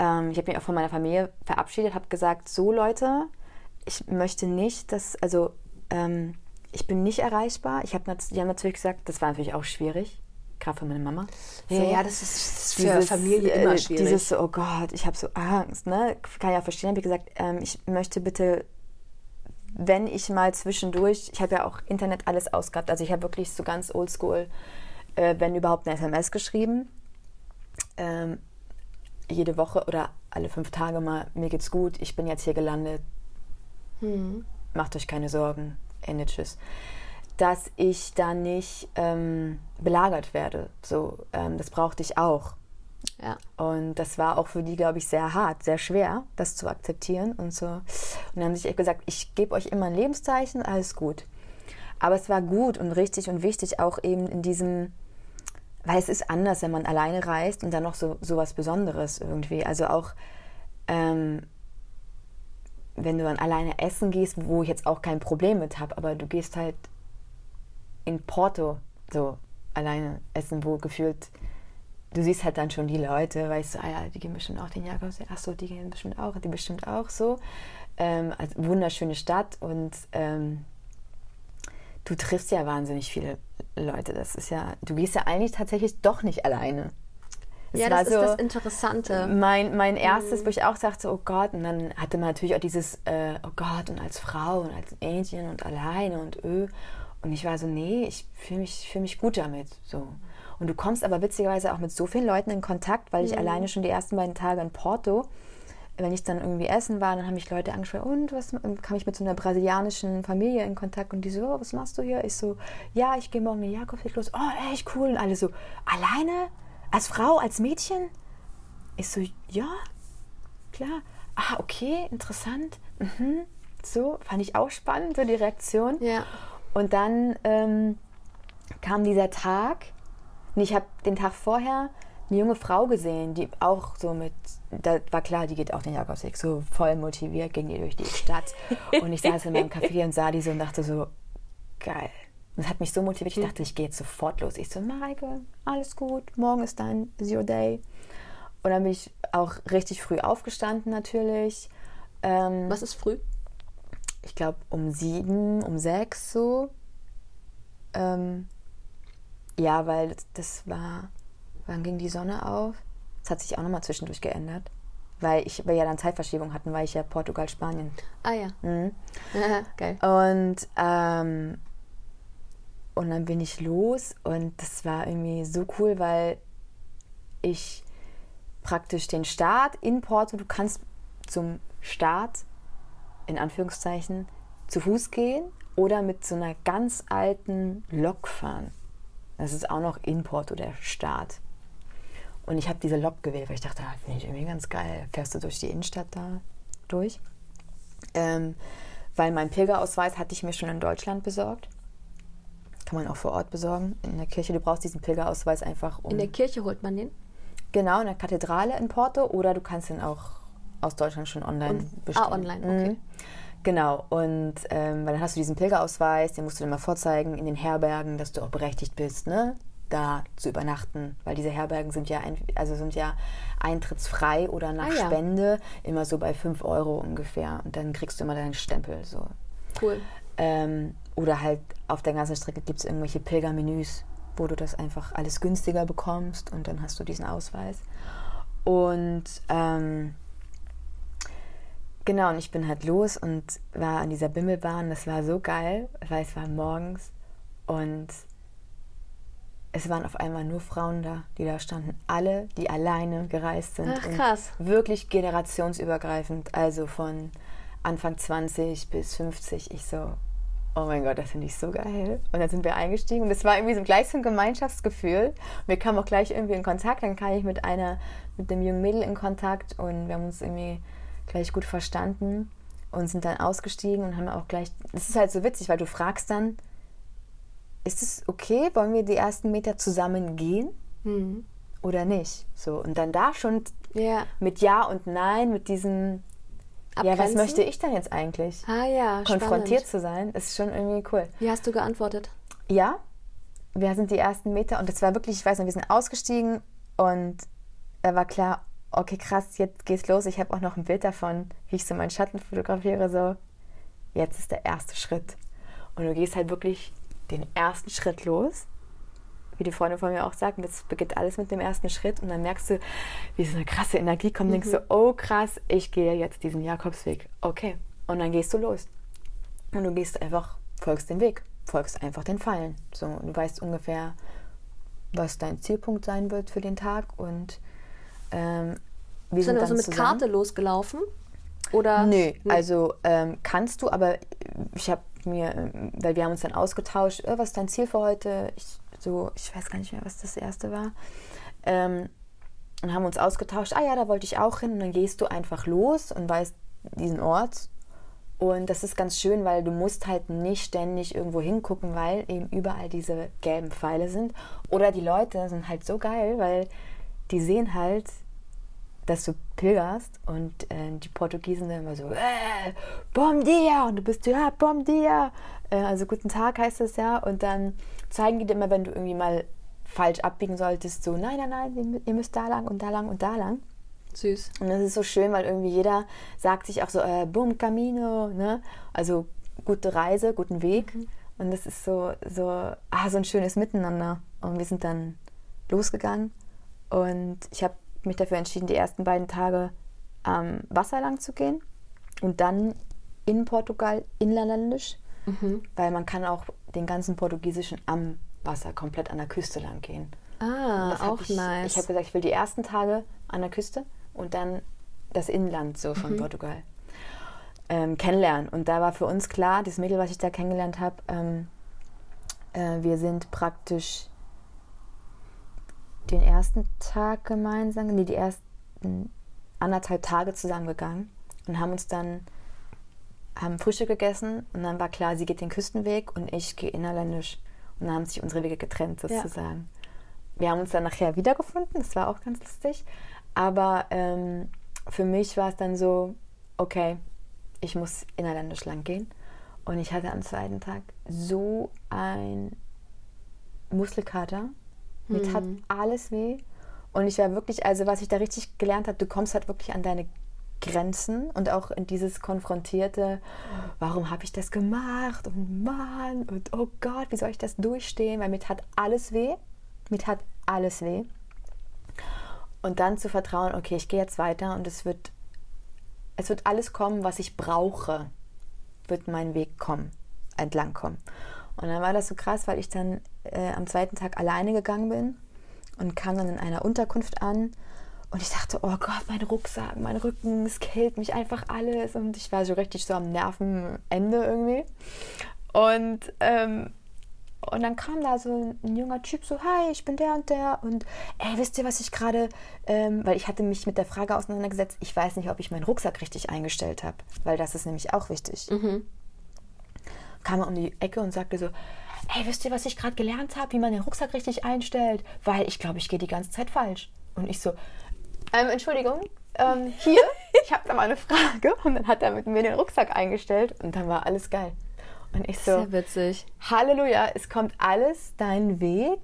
Ähm, ich habe mich auch von meiner Familie verabschiedet, habe gesagt, so Leute, ich möchte nicht, dass, also ähm, ich bin nicht erreichbar. Ich habe die haben natürlich gesagt, das war natürlich auch schwierig, gerade für meine Mama. Ja, So. ja, das ist für Dieses, Familie äh, immer schwierig. Dieses, so, oh Gott, ich habe so Angst, ne? Kann ja verstehen. Wie gesagt, ähm, ich möchte bitte, wenn ich mal zwischendurch, ich habe ja auch Internet alles ausgehabt, also ich habe wirklich so ganz oldschool, äh, wenn überhaupt eine SMS geschrieben, ähm, jede Woche oder alle fünf Tage mal, mir geht's gut, ich bin jetzt hier gelandet, Hm. macht euch keine Sorgen, Ende, tschüss. Dass ich da nicht ähm, belagert werde. So, ähm, das brauchte ich auch. ja. Und das war auch für die, glaube ich, sehr hart, sehr schwer, das zu akzeptieren und so. Und dann haben sie sich echt gesagt, ich gebe euch immer ein Lebenszeichen, alles gut. Aber es war gut und richtig und wichtig auch eben in diesem, weil es ist anders, wenn man alleine reist und dann noch so, so was Besonderes irgendwie. Also auch, ähm, wenn du dann alleine essen gehst, wo ich jetzt auch kein Problem mit habe, aber du gehst halt in Porto so alleine essen, wo gefühlt du siehst halt dann schon die Leute, weißt du, ah ja, die gehen bestimmt auch den Jakobsweg, ach so, die gehen bestimmt auch, die bestimmt auch so. Ähm, also wunderschöne Stadt und ähm, du triffst ja wahnsinnig viele Leute, das ist ja, du gehst ja eigentlich tatsächlich doch nicht alleine. Es ja, das ist das Interessante. Mein, mein erstes, mhm. wo ich auch sagte, oh Gott, und dann hatte man natürlich auch dieses, äh, oh Gott, und als Frau und als Mädchen und alleine und öh. Und ich war so, nee, ich fühle mich, fühl mich gut damit. So. Und du kommst aber witzigerweise auch mit so vielen Leuten in Kontakt, weil ich mhm. alleine schon die ersten beiden Tage in Porto, wenn ich dann irgendwie essen war, dann haben mich Leute angesprochen, und was kam ich mit so einer brasilianischen Familie in Kontakt und die so, oh, was machst du hier? Ich so, ja, ich gehe morgen in Jakobsweg los. Oh, echt cool. Und alle so, alleine? Als Frau, als Mädchen? Ich so, ja, klar. Ah, okay, interessant. Mhm. So, fand ich auch spannend, so die Reaktion. Ja. Und dann ähm, kam dieser Tag und ich habe den Tag vorher eine junge Frau gesehen, die auch so mit, da war klar, die geht auch den Jakobsweg, so voll motiviert, ging die durch die Stadt. Und ich saß in meinem Café und sah die so und dachte so, geil. Das hat mich so motiviert, ich dachte, ich gehe jetzt sofort los. Ich so, Mareike, alles gut, morgen ist dein Zero Day. Und dann bin ich auch richtig früh aufgestanden natürlich. Ähm, Was ist früh? Ich glaube um sieben, um sechs so. Ähm, ja, weil das war, wann ging die Sonne auf? Das hat sich auch nochmal zwischendurch geändert. Weil ich, wir ja dann Zeitverschiebung hatten, weil ich ja Portugal, Spanien. Ah ja. Mhm. Geil. Und, ähm, und dann bin ich los und das war irgendwie so cool, weil ich praktisch den Start in Porto, du kannst zum Start, in Anführungszeichen, zu Fuß gehen oder mit so einer ganz alten Lok fahren. Das ist auch noch in Porto der Start. Und ich habe diese Lok gewählt, weil ich dachte, ah, finde ich irgendwie ganz geil. Fährst du durch die Innenstadt da durch? Ähm, weil mein Pilgerausweis hatte ich mir schon in Deutschland besorgt. Kann man auch vor Ort besorgen. In der Kirche, du brauchst diesen Pilgerausweis einfach um. In der Kirche holt man den? Genau, in der Kathedrale in Porto oder du kannst ihn auch aus Deutschland schon online Und, ah, bestellen. Ah, online, okay. Mhm. Genau, und ähm, weil dann hast du diesen Pilgerausweis, den musst du dann mal vorzeigen in den Herbergen, dass du auch berechtigt bist, ne? Da zu übernachten, weil diese Herbergen sind ja, ein, also sind ja eintrittsfrei oder nach ah, ja. Spende immer so bei 5 Euro ungefähr und dann kriegst du immer deinen Stempel. So. Cool. Ähm, oder halt auf der ganzen Strecke gibt es irgendwelche Pilgermenüs, wo du das einfach alles günstiger bekommst und dann hast du diesen Ausweis. Und ähm, Genau, und ich bin halt los und war an dieser Bimmelbahn. Das war so geil, weil es war morgens und es waren auf einmal nur Frauen da, die da standen. Alle, die alleine gereist sind. Ach, krass. wirklich generationsübergreifend. Also von Anfang 20 bis 50. Ich so, oh mein Gott, das finde ich so geil. Und dann sind wir eingestiegen und es war irgendwie so gleich so ein Gemeinschaftsgefühl. Wir kamen auch gleich irgendwie in Kontakt. Dann kam ich mit einer, mit dem jungen Mädel in Kontakt und wir haben uns irgendwie gleich gut verstanden und sind dann ausgestiegen und haben auch gleich. Das ist halt so witzig, weil du fragst dann, ist es okay, wollen wir die ersten Meter zusammen gehen mhm. oder nicht? So und dann da schon ja. mit Ja und Nein, mit diesem Abgrenzen? Ja, was möchte ich denn jetzt eigentlich? Ah ja, konfrontiert spannend. zu sein, ist schon irgendwie cool. Wie hast du geantwortet? Ja, wir sind die ersten Meter und das war wirklich, ich weiß noch, wir sind ausgestiegen und da war klar, okay, krass, jetzt geht's los. Ich habe auch noch ein Bild davon, wie ich so meinen Schatten fotografiere. So, jetzt ist der erste Schritt. Und du gehst halt wirklich den ersten Schritt los. Wie die Freunde von mir auch sagen, das beginnt alles mit dem ersten Schritt. Und dann merkst du, wie so eine krasse Energie kommt. Mhm. denkst du, oh krass, ich gehe jetzt diesen Jakobsweg. Okay. Und dann gehst du los. Und du gehst einfach, folgst den Weg, folgst einfach den Fallen. So, du weißt ungefähr, was dein Zielpunkt sein wird für den Tag und ähm, wir sind, sind also mit zusammen. Karte losgelaufen? Oder? Nö, also ähm, kannst du, aber ich habe mir, weil wir haben uns dann ausgetauscht, äh, was ist dein Ziel für heute? Ich, so, ich weiß gar nicht mehr, was das erste war. Ähm, und haben uns ausgetauscht, ah ja, da wollte ich auch hin. Und dann gehst du einfach los und weißt diesen Ort. Und das ist ganz schön, weil du musst halt nicht ständig irgendwo hingucken, weil eben überall diese gelben Pfeile sind. Oder die Leute sind halt so geil, weil die sehen halt, dass du pilgerst und äh, die Portugiesen dann immer so, äh, bom dia, und du bist ja, bom dia, äh, also guten Tag heißt das ja, und dann zeigen die dir immer, wenn du irgendwie mal falsch abbiegen solltest, so, nein, nein, nein, ihr müsst da lang und da lang und da lang. Süß. Und das ist so schön, weil irgendwie jeder sagt sich auch so, äh, bum camino, ne? also gute Reise, guten Weg. Mhm. Und das ist so, so, ah, so ein schönes Miteinander. Und wir sind dann losgegangen und ich habe mich dafür entschieden, die ersten beiden Tage am Wasser lang zu gehen und dann in Portugal inländisch, mhm. weil man kann auch den ganzen Portugiesischen am Wasser komplett an der Küste lang gehen. Ah, auch ich, nice. Ich habe gesagt, ich will die ersten Tage an der Küste und dann das Inland so von mhm. Portugal ähm, kennenlernen. Und da war für uns klar, das Mädel, was ich da kennengelernt habe, ähm, äh, wir sind praktisch den ersten Tag gemeinsam, nee, die ersten anderthalb Tage zusammengegangen und haben uns dann haben Frühstück gegessen und dann war klar, sie geht den Küstenweg und ich gehe innerländisch. Und dann haben sich unsere Wege getrennt sozusagen. Ja. Wir haben uns dann nachher wiedergefunden, das war auch ganz lustig. Aber ähm, für mich war es dann so, okay, ich muss innerländisch lang gehen. Und ich hatte am zweiten Tag so ein Muskelkater. Mir tat hm. alles weh. Und ich war wirklich, also was ich da richtig gelernt habe, du kommst halt wirklich an deine Grenzen und auch in dieses konfrontierte, warum habe ich das gemacht und Mann und oh Gott, wie soll ich das durchstehen, weil mir tat alles weh, mir tat alles weh. Und dann zu vertrauen, okay, ich gehe jetzt weiter und es wird, es wird alles kommen, was ich brauche, wird mein Weg kommen, entlang kommen. Und dann war das so krass, weil ich dann äh, am zweiten Tag alleine gegangen bin und kam dann in einer Unterkunft an und ich dachte, oh Gott, mein Rucksack, mein Rücken, es killt mich einfach alles. Und ich war so richtig so am Nervenende irgendwie. Und, ähm, und dann kam da so ein junger Typ so, hi, ich bin der und der. Und ey, wisst ihr, was ich gerade, ähm, weil ich hatte mich mit der Frage auseinandergesetzt, ich weiß nicht, ob ich meinen Rucksack richtig eingestellt habe, weil das ist nämlich auch wichtig. Mhm. Kam er um die Ecke und sagte so, ey, wisst ihr, was ich gerade gelernt habe, wie man den Rucksack richtig einstellt? Weil ich glaube, ich gehe die ganze Zeit falsch. Und ich so, ähm, Entschuldigung, ähm, hier, ich habe da mal eine Frage. Und dann hat er mit mir den Rucksack eingestellt und dann war alles geil. Und ich so, Sehr witzig. Halleluja, es kommt alles deinen Weg.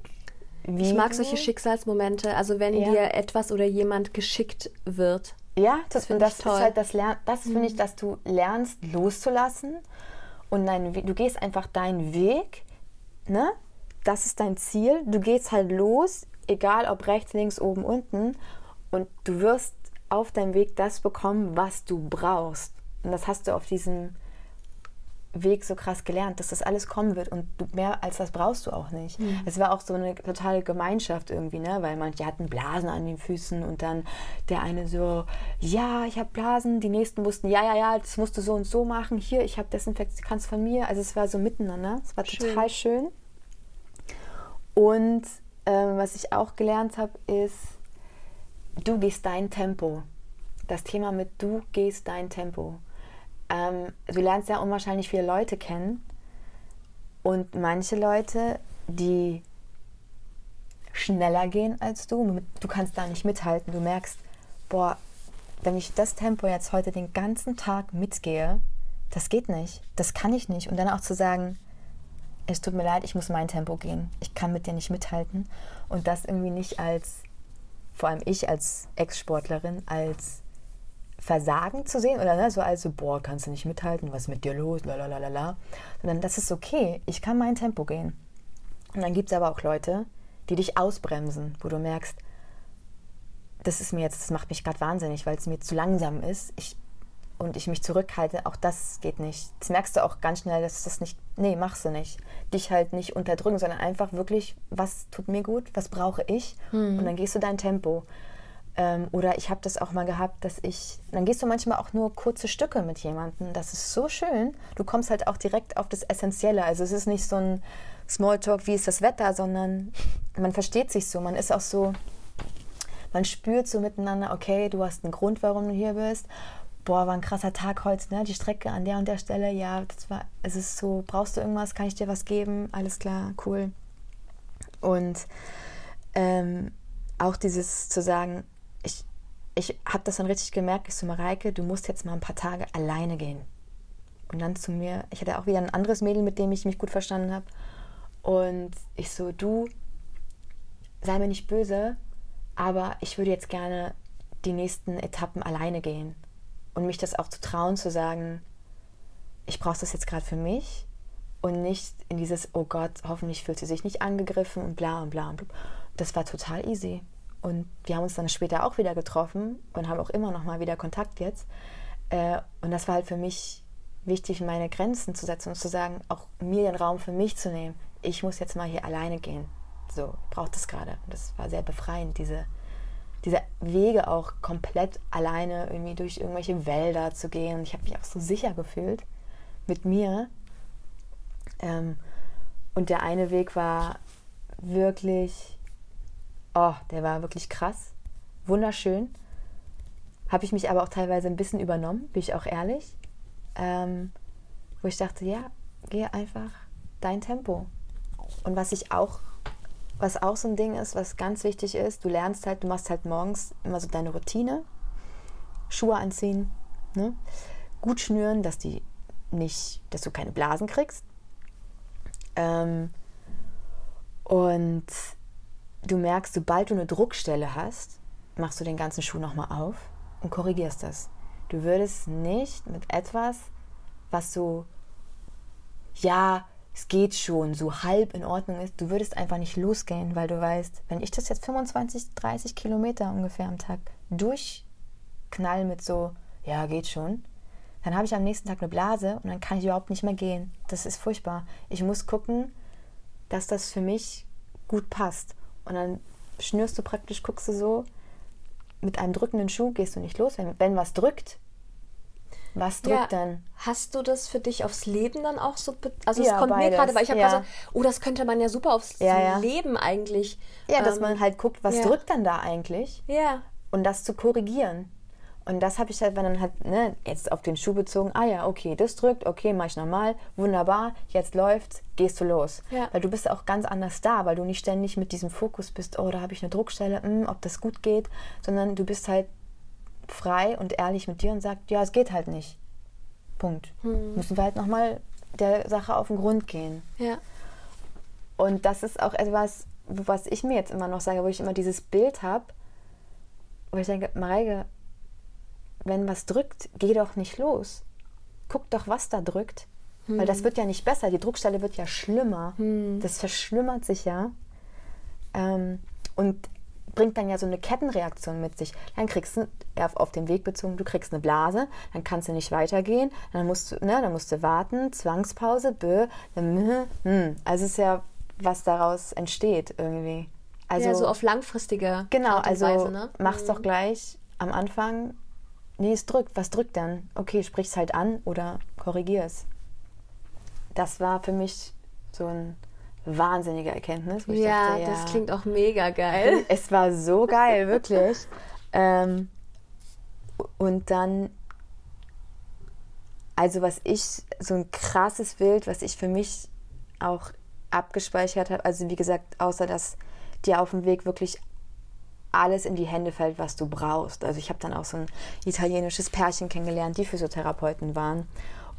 Wie ich mag solche Schicksalsmomente, also wenn ja. dir etwas oder jemand geschickt wird. Ja, das, das finde ich toll. Ist halt das Lern das mhm. finde ich, dass du lernst loszulassen und dein, du gehst einfach deinen Weg, ne? Das ist dein Ziel. Du gehst halt los, egal ob rechts, links, oben, unten und du wirst auf deinem Weg das bekommen, was du brauchst. Und das hast du auf diesem Weg so krass gelernt, dass das alles kommen wird und du, mehr als das brauchst du auch nicht. Mhm. Es war auch so eine totale Gemeinschaft irgendwie, ne? weil manche hatten Blasen an den Füßen und dann der eine so, ja, ich habe Blasen, die nächsten wussten, ja, ja, ja, das musst du so und so machen, hier, ich habe Desinfektion, kannst von mir. Also es war so miteinander, es war schön. total schön. Und ähm, was ich auch gelernt habe, ist, du gehst dein Tempo. Das Thema mit du gehst dein Tempo. Ähm, du lernst ja unwahrscheinlich viele Leute kennen und manche Leute, die schneller gehen als du, du kannst da nicht mithalten. Du merkst, boah, wenn ich das Tempo jetzt heute den ganzen Tag mitgehe, das geht nicht, das kann ich nicht. Und dann auch zu sagen, es tut mir leid, ich muss mein Tempo gehen, ich kann mit dir nicht mithalten und das irgendwie nicht als vor allem ich als Ex-Sportlerin, als Versagen zu sehen oder ne, so also, boah, kannst du nicht mithalten, was ist mit dir los, lalalala, sondern das ist okay, ich kann mein Tempo gehen. Und dann gibt es aber auch Leute, die dich ausbremsen, wo du merkst, das ist mir jetzt, das macht mich gerade wahnsinnig, weil es mir zu langsam ist. Ich und ich mich zurückhalte, auch das geht nicht. Das merkst du auch ganz schnell, dass das nicht, nee, machst du nicht. Dich halt nicht unterdrücken, sondern einfach wirklich, was tut mir gut, was brauche ich hm. und dann gehst du dein Tempo. Ähm, oder ich habe das auch mal gehabt, dass ich, dann gehst du manchmal auch nur kurze Stücke mit jemandem. Das ist so schön. Du kommst halt auch direkt auf das Essentielle. Also es ist nicht so ein Smalltalk, wie ist das Wetter, sondern man versteht sich so. Man ist auch so, man spürt so miteinander, okay, du hast einen Grund, warum du hier bist boah, war ein krasser Tag heute, ne? Die Strecke an der und der Stelle, ja, das war, es ist so, brauchst du irgendwas, kann ich dir was geben? Alles klar, cool. Und ähm, auch dieses zu sagen, ich, habe das dann richtig gemerkt, ich so, Mareike, du musst jetzt mal ein paar Tage alleine gehen. Und dann zu mir, ich hatte auch wieder ein anderes Mädel, mit dem ich mich gut verstanden habe. Und ich so, du, sei mir nicht böse, aber ich würde jetzt gerne die nächsten Etappen alleine gehen und mich das auch zu trauen, zu sagen, ich brauche das jetzt gerade für mich und nicht in dieses, oh Gott, hoffentlich fühlt sie sich nicht angegriffen und bla und bla und bla. Das war total easy. Und wir haben uns dann später auch wieder getroffen und haben auch immer noch mal wieder Kontakt jetzt. Äh, und das war halt für mich wichtig, meine Grenzen zu setzen und zu sagen, auch mir den Raum für mich zu nehmen. Ich muss jetzt mal hier alleine gehen. So, ich brauche das gerade. Und das war sehr befreiend, diese, diese Wege auch komplett alleine irgendwie durch irgendwelche Wälder zu gehen. Und ich habe mich auch so sicher gefühlt mit mir. Ähm, und der eine Weg war wirklich, oh, der war wirklich krass, wunderschön. Habe ich mich aber auch teilweise ein bisschen übernommen, bin ich auch ehrlich. Ähm, wo ich dachte, ja, gehe einfach dein Tempo. Und was ich auch, was auch so ein Ding ist, was ganz wichtig ist, du lernst halt, du machst halt morgens immer so deine Routine, Schuhe anziehen, ne? gut schnüren, dass die nicht, dass du keine Blasen kriegst. Ähm, und du merkst, sobald du eine Druckstelle hast, machst du den ganzen Schuh nochmal auf und korrigierst das. Du würdest nicht mit etwas, was so, ja, es geht schon, so halb in Ordnung ist, du würdest einfach nicht losgehen, weil du weißt, wenn ich das jetzt 25, 30 Kilometer ungefähr am Tag durchknall mit so, ja, geht schon, dann habe ich am nächsten Tag eine Blase und dann kann ich überhaupt nicht mehr gehen. Das ist furchtbar. Ich muss gucken, dass das für mich gut passt. Und dann schnürst du praktisch, guckst du so, mit einem drückenden Schuh gehst du nicht los. Wenn, wenn was drückt, was drückt ja. dann? Hast du das für dich aufs Leben dann auch so? Also es ja, kommt beides. mir gerade, weil ich habe ja. gesagt, oh, das könnte man ja super aufs ja, Leben eigentlich. Ja, dass ähm, man halt guckt, was drückt dann da eigentlich? Ja. Und das zu korrigieren. Und das habe ich halt, wenn dann halt, ne, jetzt auf den Schuh bezogen, ah ja, okay, das drückt, okay, mach ich normal, wunderbar, jetzt läuft's, gehst du los. Ja. Weil du bist auch ganz anders da, weil du nicht ständig mit diesem Fokus bist, oh, da habe ich eine Druckstelle, mh, hm, ob das gut geht, sondern du bist halt frei und ehrlich mit dir und sagst, ja, es geht halt nicht. Punkt. Hm. Müssen wir halt nochmal der Sache auf den Grund gehen. Ja. Und das ist auch etwas, was ich mir jetzt immer noch sage, wo ich immer dieses Bild habe, wo ich denke, Mareike, wenn was drückt, geh doch nicht los. Guck doch, was da drückt. Hm. Weil das hm. wird ja nicht besser. Die Druckstelle wird ja schlimmer. Hm. Das verschlimmert sich ja. Ähm, und bringt dann ja so eine Kettenreaktion mit sich. Dann kriegst du, auf den Weg bezogen, du kriegst eine Blase, dann kannst du nicht weitergehen, dann musst du, ne, dann musst du warten, Zwangspause, bö, dann, hm. Also es ist ja, was daraus entsteht irgendwie. Also, ja, so auf langfristige Genau, also Weise, ne? mach's mhm. doch gleich am Anfang nee, es drückt. Was drückt dann? Okay, sprich es halt an oder korrigier es. Das war für mich so ein wahnsinnige Erkenntnis. Ja, dachte, ja, das klingt auch mega geil. Es war so geil, wirklich. Ähm, und dann, also was ich, so ein krasses Bild, was ich für mich auch abgespeichert habe, also wie gesagt, außer dass dir auf dem Weg wirklich alles in die Hände fällt, was du brauchst. Also ich habe dann auch so ein italienisches Pärchen kennengelernt, die Physiotherapeuten waren.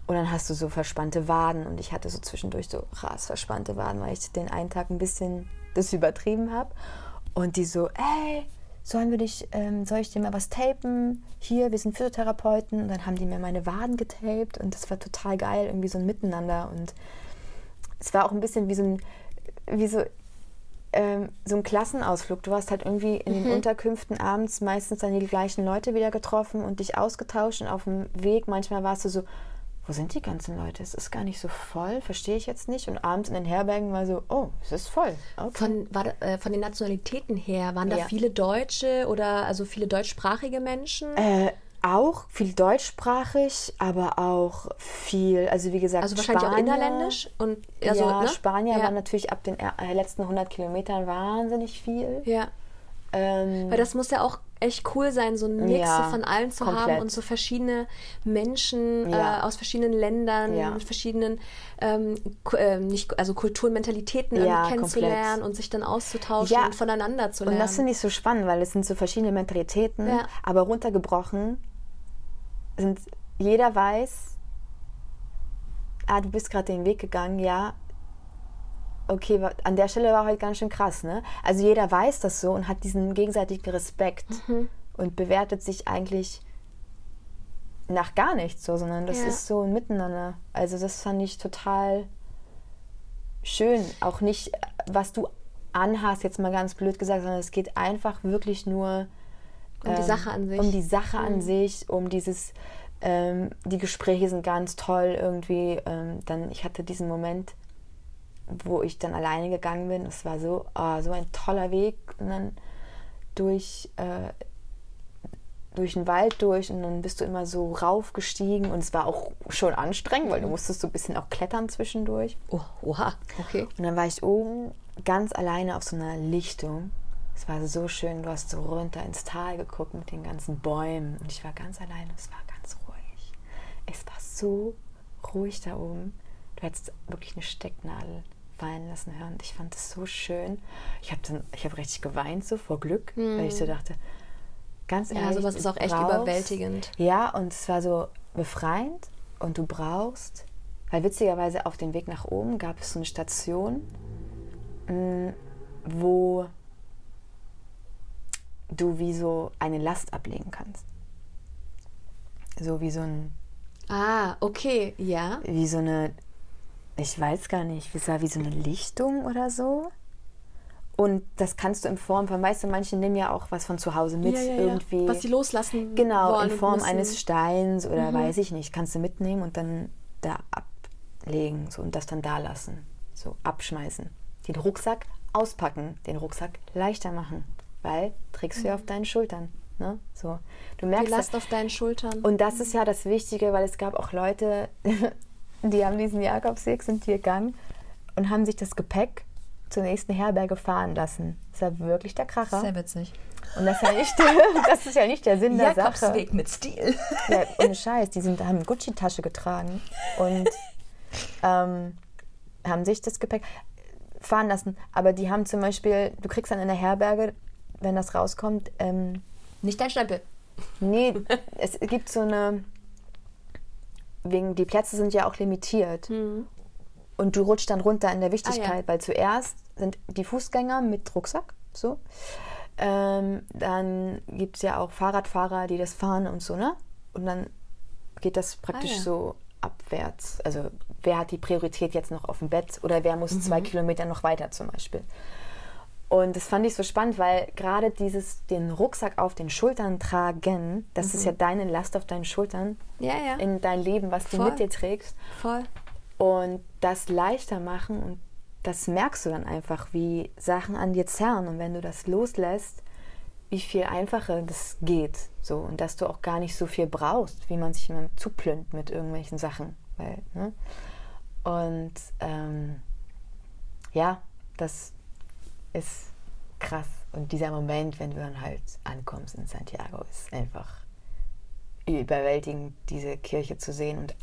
Und dann hast du so verspannte Waden und ich hatte so zwischendurch so krass verspannte Waden, weil ich den einen Tag ein bisschen das übertrieben habe. Und die so, ey, sollen wir dich, ähm, soll ich dir mal was tapen? Hier, wir sind Physiotherapeuten. Und dann haben die mir meine Waden getaped und das war total geil, irgendwie so ein Miteinander. Und es war auch ein bisschen wie so ein, wie so, ähm, so ein Klassenausflug. Du hast halt irgendwie in mhm. den Unterkünften abends meistens dann die gleichen Leute wieder getroffen und dich ausgetauscht und auf dem Weg manchmal warst du so, wo sind die ganzen Leute? Es ist gar nicht so voll, verstehe ich jetzt nicht. Und abends in den Herbergen war so, oh, es ist voll. Okay. Von, war, äh, von den Nationalitäten her, waren da ja. viele Deutsche oder also viele deutschsprachige Menschen? Äh, auch viel deutschsprachig, aber auch viel, also wie gesagt, also wahrscheinlich Spanier, auch innerländisch und also, ja, ne? Spanier ja. waren natürlich ab den äh, letzten 100 Kilometern wahnsinnig viel. Ja. Ähm, Weil das muss ja auch echt cool sein, so ein Mix ja, von allen zu komplett. haben und so verschiedene Menschen ja. äh, aus verschiedenen Ländern, ja. mit verschiedenen ähm, äh, nicht, also Kulturen, Mentalitäten kennenzulernen komplett. und sich dann auszutauschen und voneinander zu lernen. Und das finde ich so spannend, weil es sind so verschiedene Mentalitäten, aber runtergebrochen sind jeder weiß, ah, du bist gerade den Weg gegangen, ja, okay, an der Stelle war halt ganz schön krass, ne? Also jeder weiß das so und hat diesen gegenseitigen Respekt mhm. und bewertet sich eigentlich nach gar nichts so, sondern das ja. ist so ein Miteinander. Also das fand ich total schön. Auch nicht, was du anhast, jetzt mal ganz blöd gesagt, sondern es geht einfach wirklich nur um die Sache an sich. Um die Sache an sich, um dieses, ähm, die Gespräche sind ganz toll irgendwie. Ähm, dann, ich hatte diesen Moment, wo ich dann alleine gegangen bin. Es war so, oh, so ein toller Weg. Und dann durch, äh, durch den Wald durch und dann bist du immer so raufgestiegen und es war auch schon anstrengend, weil du musstest so ein bisschen auch klettern zwischendurch. Oh, oha, okay. Und dann war ich oben ganz alleine auf so einer Lichtung. Es war so schön, du hast so runter ins Tal geguckt mit den ganzen Bäumen und ich war ganz alleine, es war ganz ruhig. Es war so ruhig da oben. Du hättest wirklich eine Stecknadel fallen lassen hören. Ich fand das so schön. Ich habe hab richtig geweint so vor Glück, mhm. weil ich so hm. dachte, ganz ehrlich. Ja, sowas ist auch echt brauchst, überwältigend. Ja, und es war so befreiend und du brauchst, weil witzigerweise auf dem Weg nach oben gab es eine Station, mm, wo du wie so eine Last ablegen kannst. So wie so ein. Ah, okay, ja. Wie so eine, ich weiß gar nicht, wie, wie so eine Lichtung oder so. Und das kannst du in Form von, weißt du, manche nehmen ja auch was von zu Hause mit, ja, ja, irgendwie. Ja. Was sie loslassen. Genau, in Form eines Steins oder mhm. weiß ich nicht. Kannst du mitnehmen und dann da ablegen so, und das dann da lassen. So abschmeißen. Den Rucksack auspacken, den Rucksack leichter machen weil trägst du ja auf deinen Schultern. Ne? So. Du merkst Die Last auf deinen Schultern. Und das ist ja das Wichtige, weil es gab auch Leute, die haben diesen Jakobsweg, sind hier gegangen und haben sich das Gepäck zur nächsten Herberge fahren lassen. Das war wirklich der Kracher. Sehr witzig. Und das ist ja nicht, das ist ja nicht der Sinn der Sache. Jakobsweg mit Stil. Ja, ohne Scheiß. Die sind, haben Gucci-Tasche getragen und ähm, haben sich das Gepäck fahren lassen. Aber die haben zum Beispiel, du kriegst dann in der Herberge wenn das rauskommt. Ähm, Nicht dein Stempel. Nee, es gibt so eine. Wegen, die Plätze sind ja auch limitiert. Mhm. Und du rutschst dann runter in der Wichtigkeit, ah, ja. weil zuerst sind die Fußgänger mit Rucksack, so. Ähm, dann gibt es ja auch Fahrradfahrer, die das fahren und so, ne? Und dann geht das praktisch ah, ja. so abwärts. Also wer hat die Priorität jetzt noch auf dem Bett oder wer muss mhm. zwei Kilometer noch weiter zum Beispiel. Und das fand ich so spannend, weil gerade dieses, den Rucksack auf den Schultern tragen, das mhm. ist ja mhm. deine Last auf deinen Schultern ja, ja. in dein Leben, was du Voll. mit dir trägst. Voll. Und das leichter machen und das merkst du dann einfach, wie Sachen an dir zerren. Und wenn du das loslässt, wie viel einfacher das geht. So. Und dass du auch gar nicht so viel brauchst, wie man sich immer zuplünt mit irgendwelchen Sachen. Weil, ne? Und ähm, ja, das ist krass. Und dieser Moment, wenn du dann halt ankommst in Santiago, ist einfach überwältigend, diese Kirche zu sehen und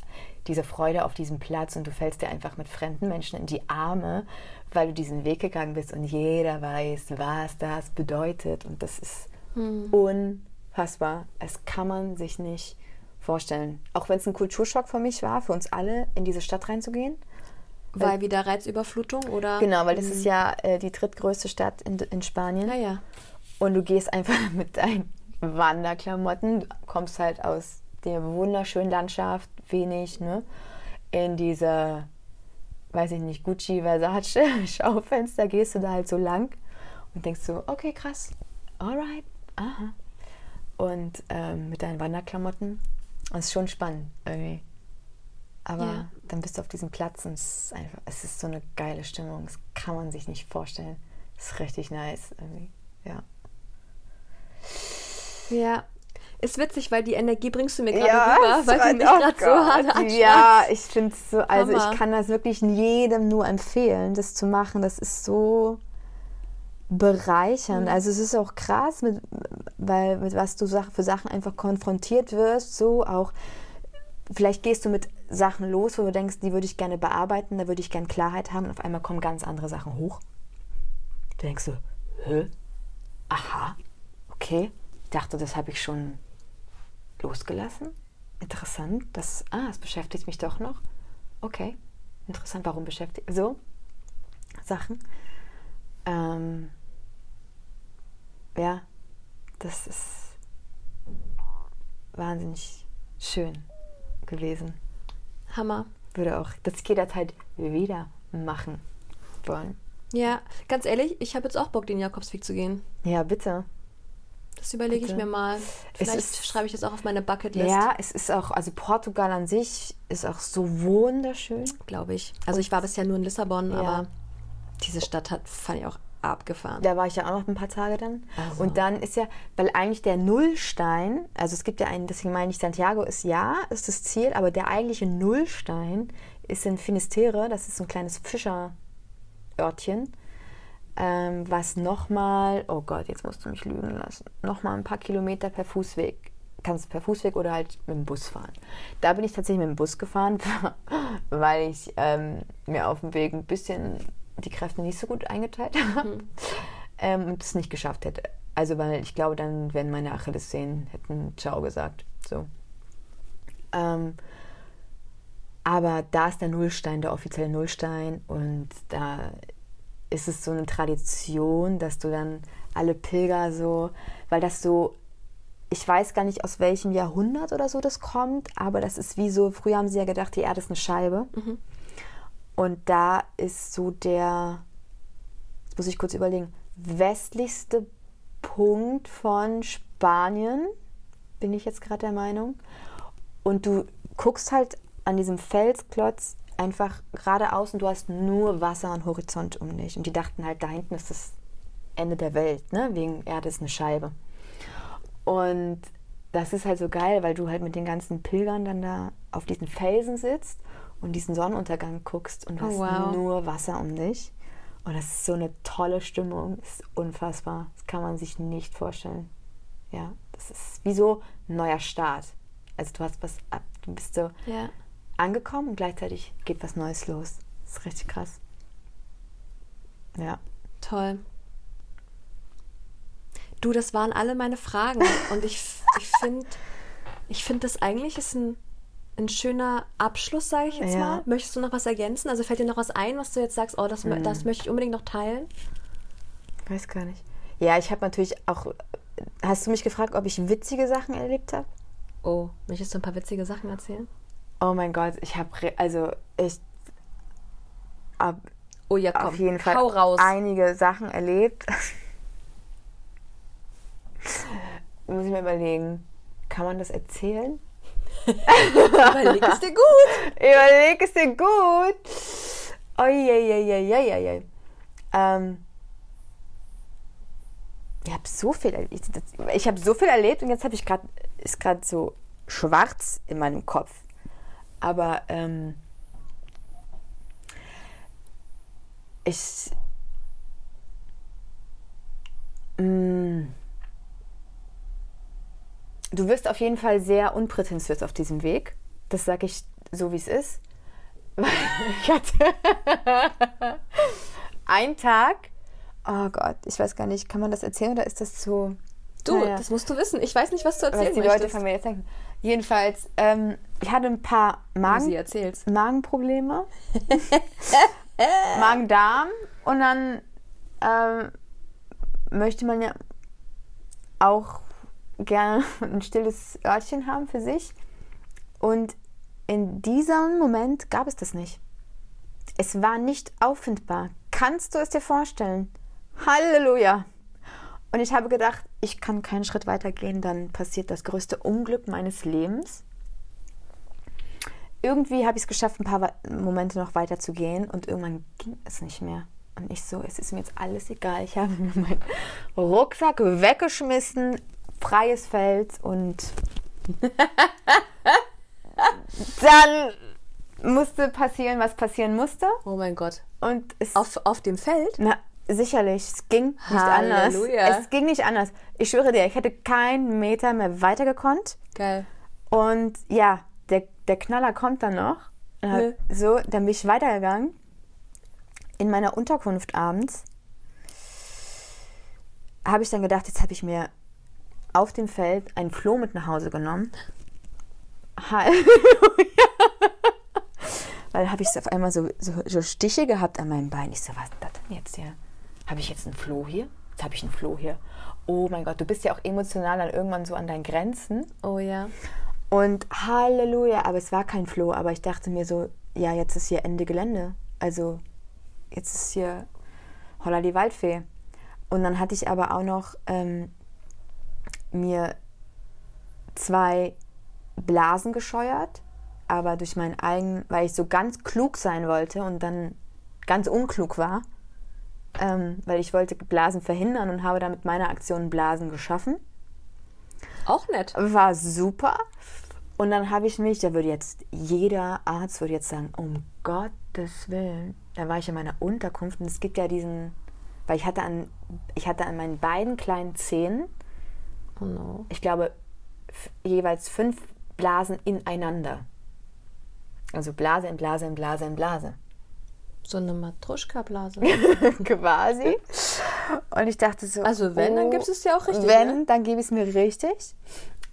diese Freude auf diesem Platz und du fällst dir einfach mit fremden Menschen in die Arme, weil du diesen Weg gegangen bist und jeder weiß, was das bedeutet und das ist hm. unfassbar. Es kann man sich nicht vorstellen. Auch wenn es ein Kulturschock für mich war, für uns alle, in diese Stadt reinzugehen. Weil wieder Reizüberflutung oder? Genau, weil das ist ja äh, die drittgrößte Stadt in, in Spanien. Naja. Und du gehst einfach mit deinen Wanderklamotten, du kommst halt aus der wunderschönen Landschaft, wenig, ne? In diese, weiß ich nicht, Gucci, Versace Schaufenster gehst du da halt so lang und denkst so, okay, krass, alright, aha. Und ähm, mit deinen Wanderklamotten, das ist schon spannend irgendwie. Aber ja. Dann bist du auf diesem Platz und es ist, einfach, es ist so eine geile Stimmung. Das kann man sich nicht vorstellen. Es ist richtig nice irgendwie. Ja. Ja. Ist witzig, weil die Energie bringst du mir gerade ja, rüber, weil du mich oh gerade so hart anschaust. Ja, ich finde es so, also Hammer. ich kann das wirklich jedem nur empfehlen, das zu machen. Das ist so bereichernd. Mhm. Also es ist auch krass, mit, weil mit was du für Sachen einfach konfrontiert wirst, so auch vielleicht gehst du mit Sachen los, wo du denkst, die würde ich gerne bearbeiten, da würde ich gerne Klarheit haben und auf einmal kommen ganz andere Sachen hoch. Du denkst so, hä? Aha, okay. Ich dachte, das habe ich schon losgelassen. Interessant, das, ah, es beschäftigt mich doch noch. Okay, interessant, warum beschäftigt, so, Sachen. Ähm, ja, das ist wahnsinnig schön gewesen. Hammer. Würde auch das jederzeit wieder machen. wollen. Ja, ganz ehrlich, ich habe jetzt auch Bock, den Jakobsweg zu gehen. Ja, bitte. Das überlege ich mir mal. Vielleicht ist- schreibe ich das auch auf meine Bucketlist, Ja, es ist auch, also Portugal an sich ist auch so wunderschön. glaube ich. Also ich war bisher nur in Lissabon, Ja. aber diese Stadt hat, fand ich auch abgefahren. Da war ich ja auch noch ein paar Tage dann. Also. Und dann ist ja, weil eigentlich der Nullstein, also es gibt ja einen, deswegen meine ich, Santiago ist ja, ist das Ziel, aber der eigentliche Nullstein ist in Finisterre, das ist so ein kleines Fischerörtchen, ähm, was nochmal, oh Gott, jetzt musst du mich lügen lassen, nochmal ein paar Kilometer per Fußweg. Kannst per Fußweg oder halt mit dem Bus fahren. Da bin ich tatsächlich mit dem Bus gefahren, weil ich ähm, mir auf dem Weg ein bisschen die Kräfte nicht so gut eingeteilt habe ähm, und es nicht geschafft hätte. Also, weil ich glaube, dann wären meine Achillessehnen hätten Ciao gesagt. So. Ähm, aber da ist der Nullstein, der offizielle Nullstein und da ist es so eine Tradition, dass du dann alle Pilger so, weil das so, ich weiß gar nicht aus welchem Jahrhundert oder so das kommt, aber das ist wie so, früher haben sie ja gedacht, die Erde ist eine Scheibe. Und da ist so der, jetzt muss ich kurz überlegen, westlichste Punkt von Spanien, bin ich jetzt gerade der Meinung. Und du guckst halt an diesem Felsklotz einfach geradeaus und du hast nur Wasser und Horizont um dich. Und die dachten halt, da hinten ist das Ende der Welt, ne? wegen Erde ist eine Scheibe. Und das ist halt so geil, weil du halt mit den ganzen Pilgern dann da auf diesen Felsen sitzt und diesen Sonnenuntergang guckst und du Oh, hast wow. nur Wasser um dich. Und das ist so eine tolle Stimmung, das ist unfassbar. Das kann man sich nicht vorstellen. Ja, das ist wie so ein neuer Start. Also du hast was ab, du bist so Ja. angekommen und gleichzeitig geht was Neues los. Das ist richtig krass. Ja. Toll. Du, das waren alle meine Fragen. Und ich, ich finde, ich find, das eigentlich ist ein, ein schöner Abschluss, sage ich jetzt Ja. mal. Möchtest du noch was ergänzen? Also fällt dir noch was ein, was du jetzt sagst, oh, das, mö- Hm. das möchte ich unbedingt noch teilen? Weiß gar nicht. Ja, ich habe natürlich auch. Hast du mich gefragt, ob ich witzige Sachen erlebt habe? Oh, möchtest du ein paar witzige Sachen erzählen? Oh mein Gott, ich habe. Also, ich habe Oh ja, komm, auf jeden Fall hau raus. einige Sachen erlebt. Muss ich mir überlegen, kann man das erzählen? Überleg es dir gut. Überleg es dir gut. Oieieiei. Ähm, ich habe so viel erlebt. Ich habe so viel erlebt und jetzt habe ich gerade ist gerade so schwarz in meinem Kopf. Aber ähm, ich Mm. Du wirst auf jeden Fall sehr unprätentiös auf diesem Weg. Das sage ich so, wie es ist. ich hatte einen Tag. Oh Gott, ich weiß gar nicht, kann man das erzählen oder ist das so. Du, Naja. das musst du wissen. Ich weiß nicht, was du was erzählen die Leute möchtest. von mir jetzt denken. Jedenfalls, ähm, ich hatte ein paar Magen. Magenprobleme. Magen-Darm. Und dann ähm, möchte man ja auch gerne ein stilles Örtchen haben für sich. Und in diesem Moment gab es das nicht. Es war nicht auffindbar. Kannst du es dir vorstellen? Halleluja! Und ich habe gedacht, ich kann keinen Schritt weiter gehen, dann passiert das größte Unglück meines Lebens. Irgendwie habe ich es geschafft, ein paar Momente noch weiter zu gehen und irgendwann ging es nicht mehr. Und ich so, es ist mir jetzt alles egal. Ich habe meinen Rucksack weggeschmissen, freies Feld und dann musste passieren, was passieren musste. Oh mein Gott. Und es Auf, auf dem Feld? na, sicherlich, es ging nicht Halleluja. anders. Es ging nicht anders. Ich schwöre dir, ich hätte keinen Meter mehr weiter gekonnt. Geil. Und ja, der, der Knaller kommt dann noch. Hat- Nö. So, dann bin ich weitergegangen. In meiner Unterkunft abends habe ich dann gedacht, jetzt habe ich mir auf dem Feld ein Floh mit nach Hause genommen. Halleluja. Weil habe ich auf einmal so, so, so Stiche gehabt an meinem Bein. Ich so, was ist das denn jetzt hier? Habe ich jetzt einen Floh hier? Jetzt habe ich einen Floh hier. Oh mein Gott, du bist ja auch emotional dann irgendwann so an deinen Grenzen. Oh ja. Und Halleluja, aber es war kein Floh, aber ich dachte mir so, ja, jetzt ist hier Ende Gelände. Also jetzt ist hier Holla die Waldfee. Und dann hatte ich aber auch noch ähm, mir zwei Blasen gescheuert, aber durch meinen eigenen, weil ich so ganz klug sein wollte und dann ganz unklug war, ähm, weil ich wollte Blasen verhindern und habe damit meine Aktion Blasen geschaffen. Auch nett. War super. Und dann habe ich mich, da würde jetzt jeder Arzt würde jetzt sagen, um Gottes Willen. Da war ich in meiner Unterkunft und es gibt ja diesen, weil ich hatte an, ich hatte an meinen beiden kleinen Zähnen, Oh no. ich glaube, jeweils fünf Blasen ineinander. Also Blase in Blase in Blase in Blase. So eine Matruschka-Blase. Quasi. Und ich dachte so. Also wenn, dann gibst du es dir auch richtig, Wenn, ne? dann gebe ich es mir richtig.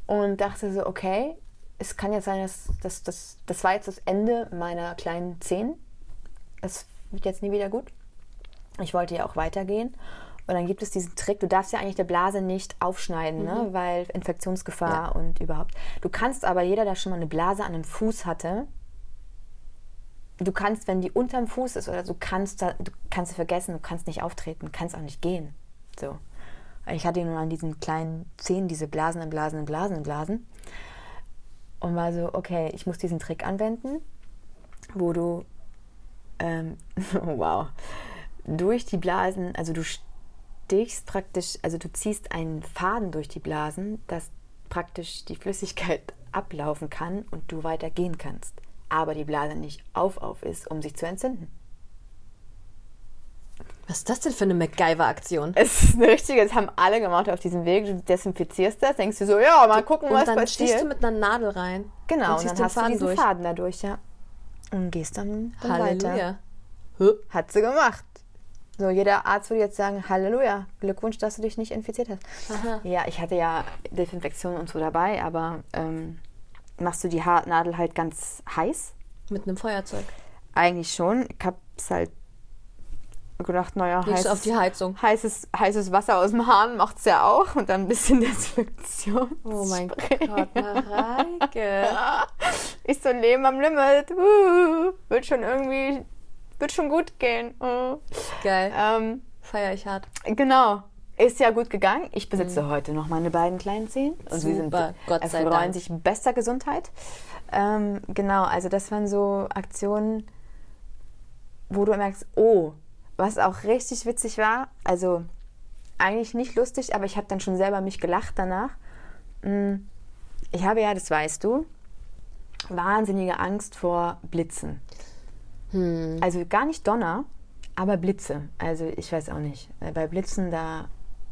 Und dachte so, okay, es kann jetzt sein, dass das, das, das war jetzt das Ende meiner kleinen Zehen. Es wird jetzt nie wieder gut. Ich wollte ja auch weitergehen. Und dann gibt es diesen Trick, du darfst ja eigentlich der Blase nicht aufschneiden, ne? weil Infektionsgefahr Mhm. Ja. und überhaupt. Du kannst aber, jeder, der schon mal eine Blase an einem Fuß hatte, du kannst, wenn die unterm Fuß ist oder so, kannst da, du kannst sie vergessen, du kannst nicht auftreten, kannst auch nicht gehen. So. Ich hatte nur an diesen kleinen Zehen diese Blasen in Blasen in Blasen in Blasen. Und war so, okay, ich muss diesen Trick anwenden, wo du, ähm, wow, durch die Blasen, also du stichst praktisch, also du ziehst einen Faden durch die Blasen, dass praktisch die Flüssigkeit ablaufen kann und du weiter gehen kannst. Aber die Blase nicht auf auf ist, um sich zu entzünden. Was ist das denn für eine MacGyver-Aktion? Es ist eine richtige, das haben alle gemacht auf diesem Weg. Du desinfizierst das, denkst du so, ja, mal gucken, was Und dann passiert. stichst du mit einer Nadel rein. genau, und und dann hast du Faden diesen durch. Faden dadurch, ja. Und gehst dann, dann weiter. Halleluja. Hat sie gemacht. So, jeder Arzt würde jetzt sagen, Halleluja, Glückwunsch, dass du dich nicht infiziert hast. Aha. Ja, ich hatte ja Desinfektion und so dabei, aber ähm, machst du die Haarnadel halt ganz heiß? Mit einem Feuerzeug. Eigentlich schon. Ich hab's halt gedacht, naja, du auf heißes, die Heizung. heißes, heißes Wasser aus dem Hahn macht's ja auch und dann ein bisschen Desinfektion. Oh mein Gott, Mareike. Ich so Leben am Limit. Uh, wird schon irgendwie, wird schon gut gehen. Uh. Geil. Ähm, Feier ich hart. genau. Ist ja gut gegangen. Ich besitze heute noch meine beiden kleinen Zehen. Und sie sind Mhm. Super, Gott sei erfreuen Dank. sich bester Gesundheit. Ähm, genau, also das waren so Aktionen, wo du merkst, oh, was auch richtig witzig war, also eigentlich nicht lustig, aber ich habe dann schon selber mich gelacht danach. Mm, Ich habe ja, das weißt du, wahnsinnige Angst vor Blitzen. Hm. Also gar nicht Donner, aber Blitze. Also ich weiß auch nicht. Äh, Bei Blitzen, da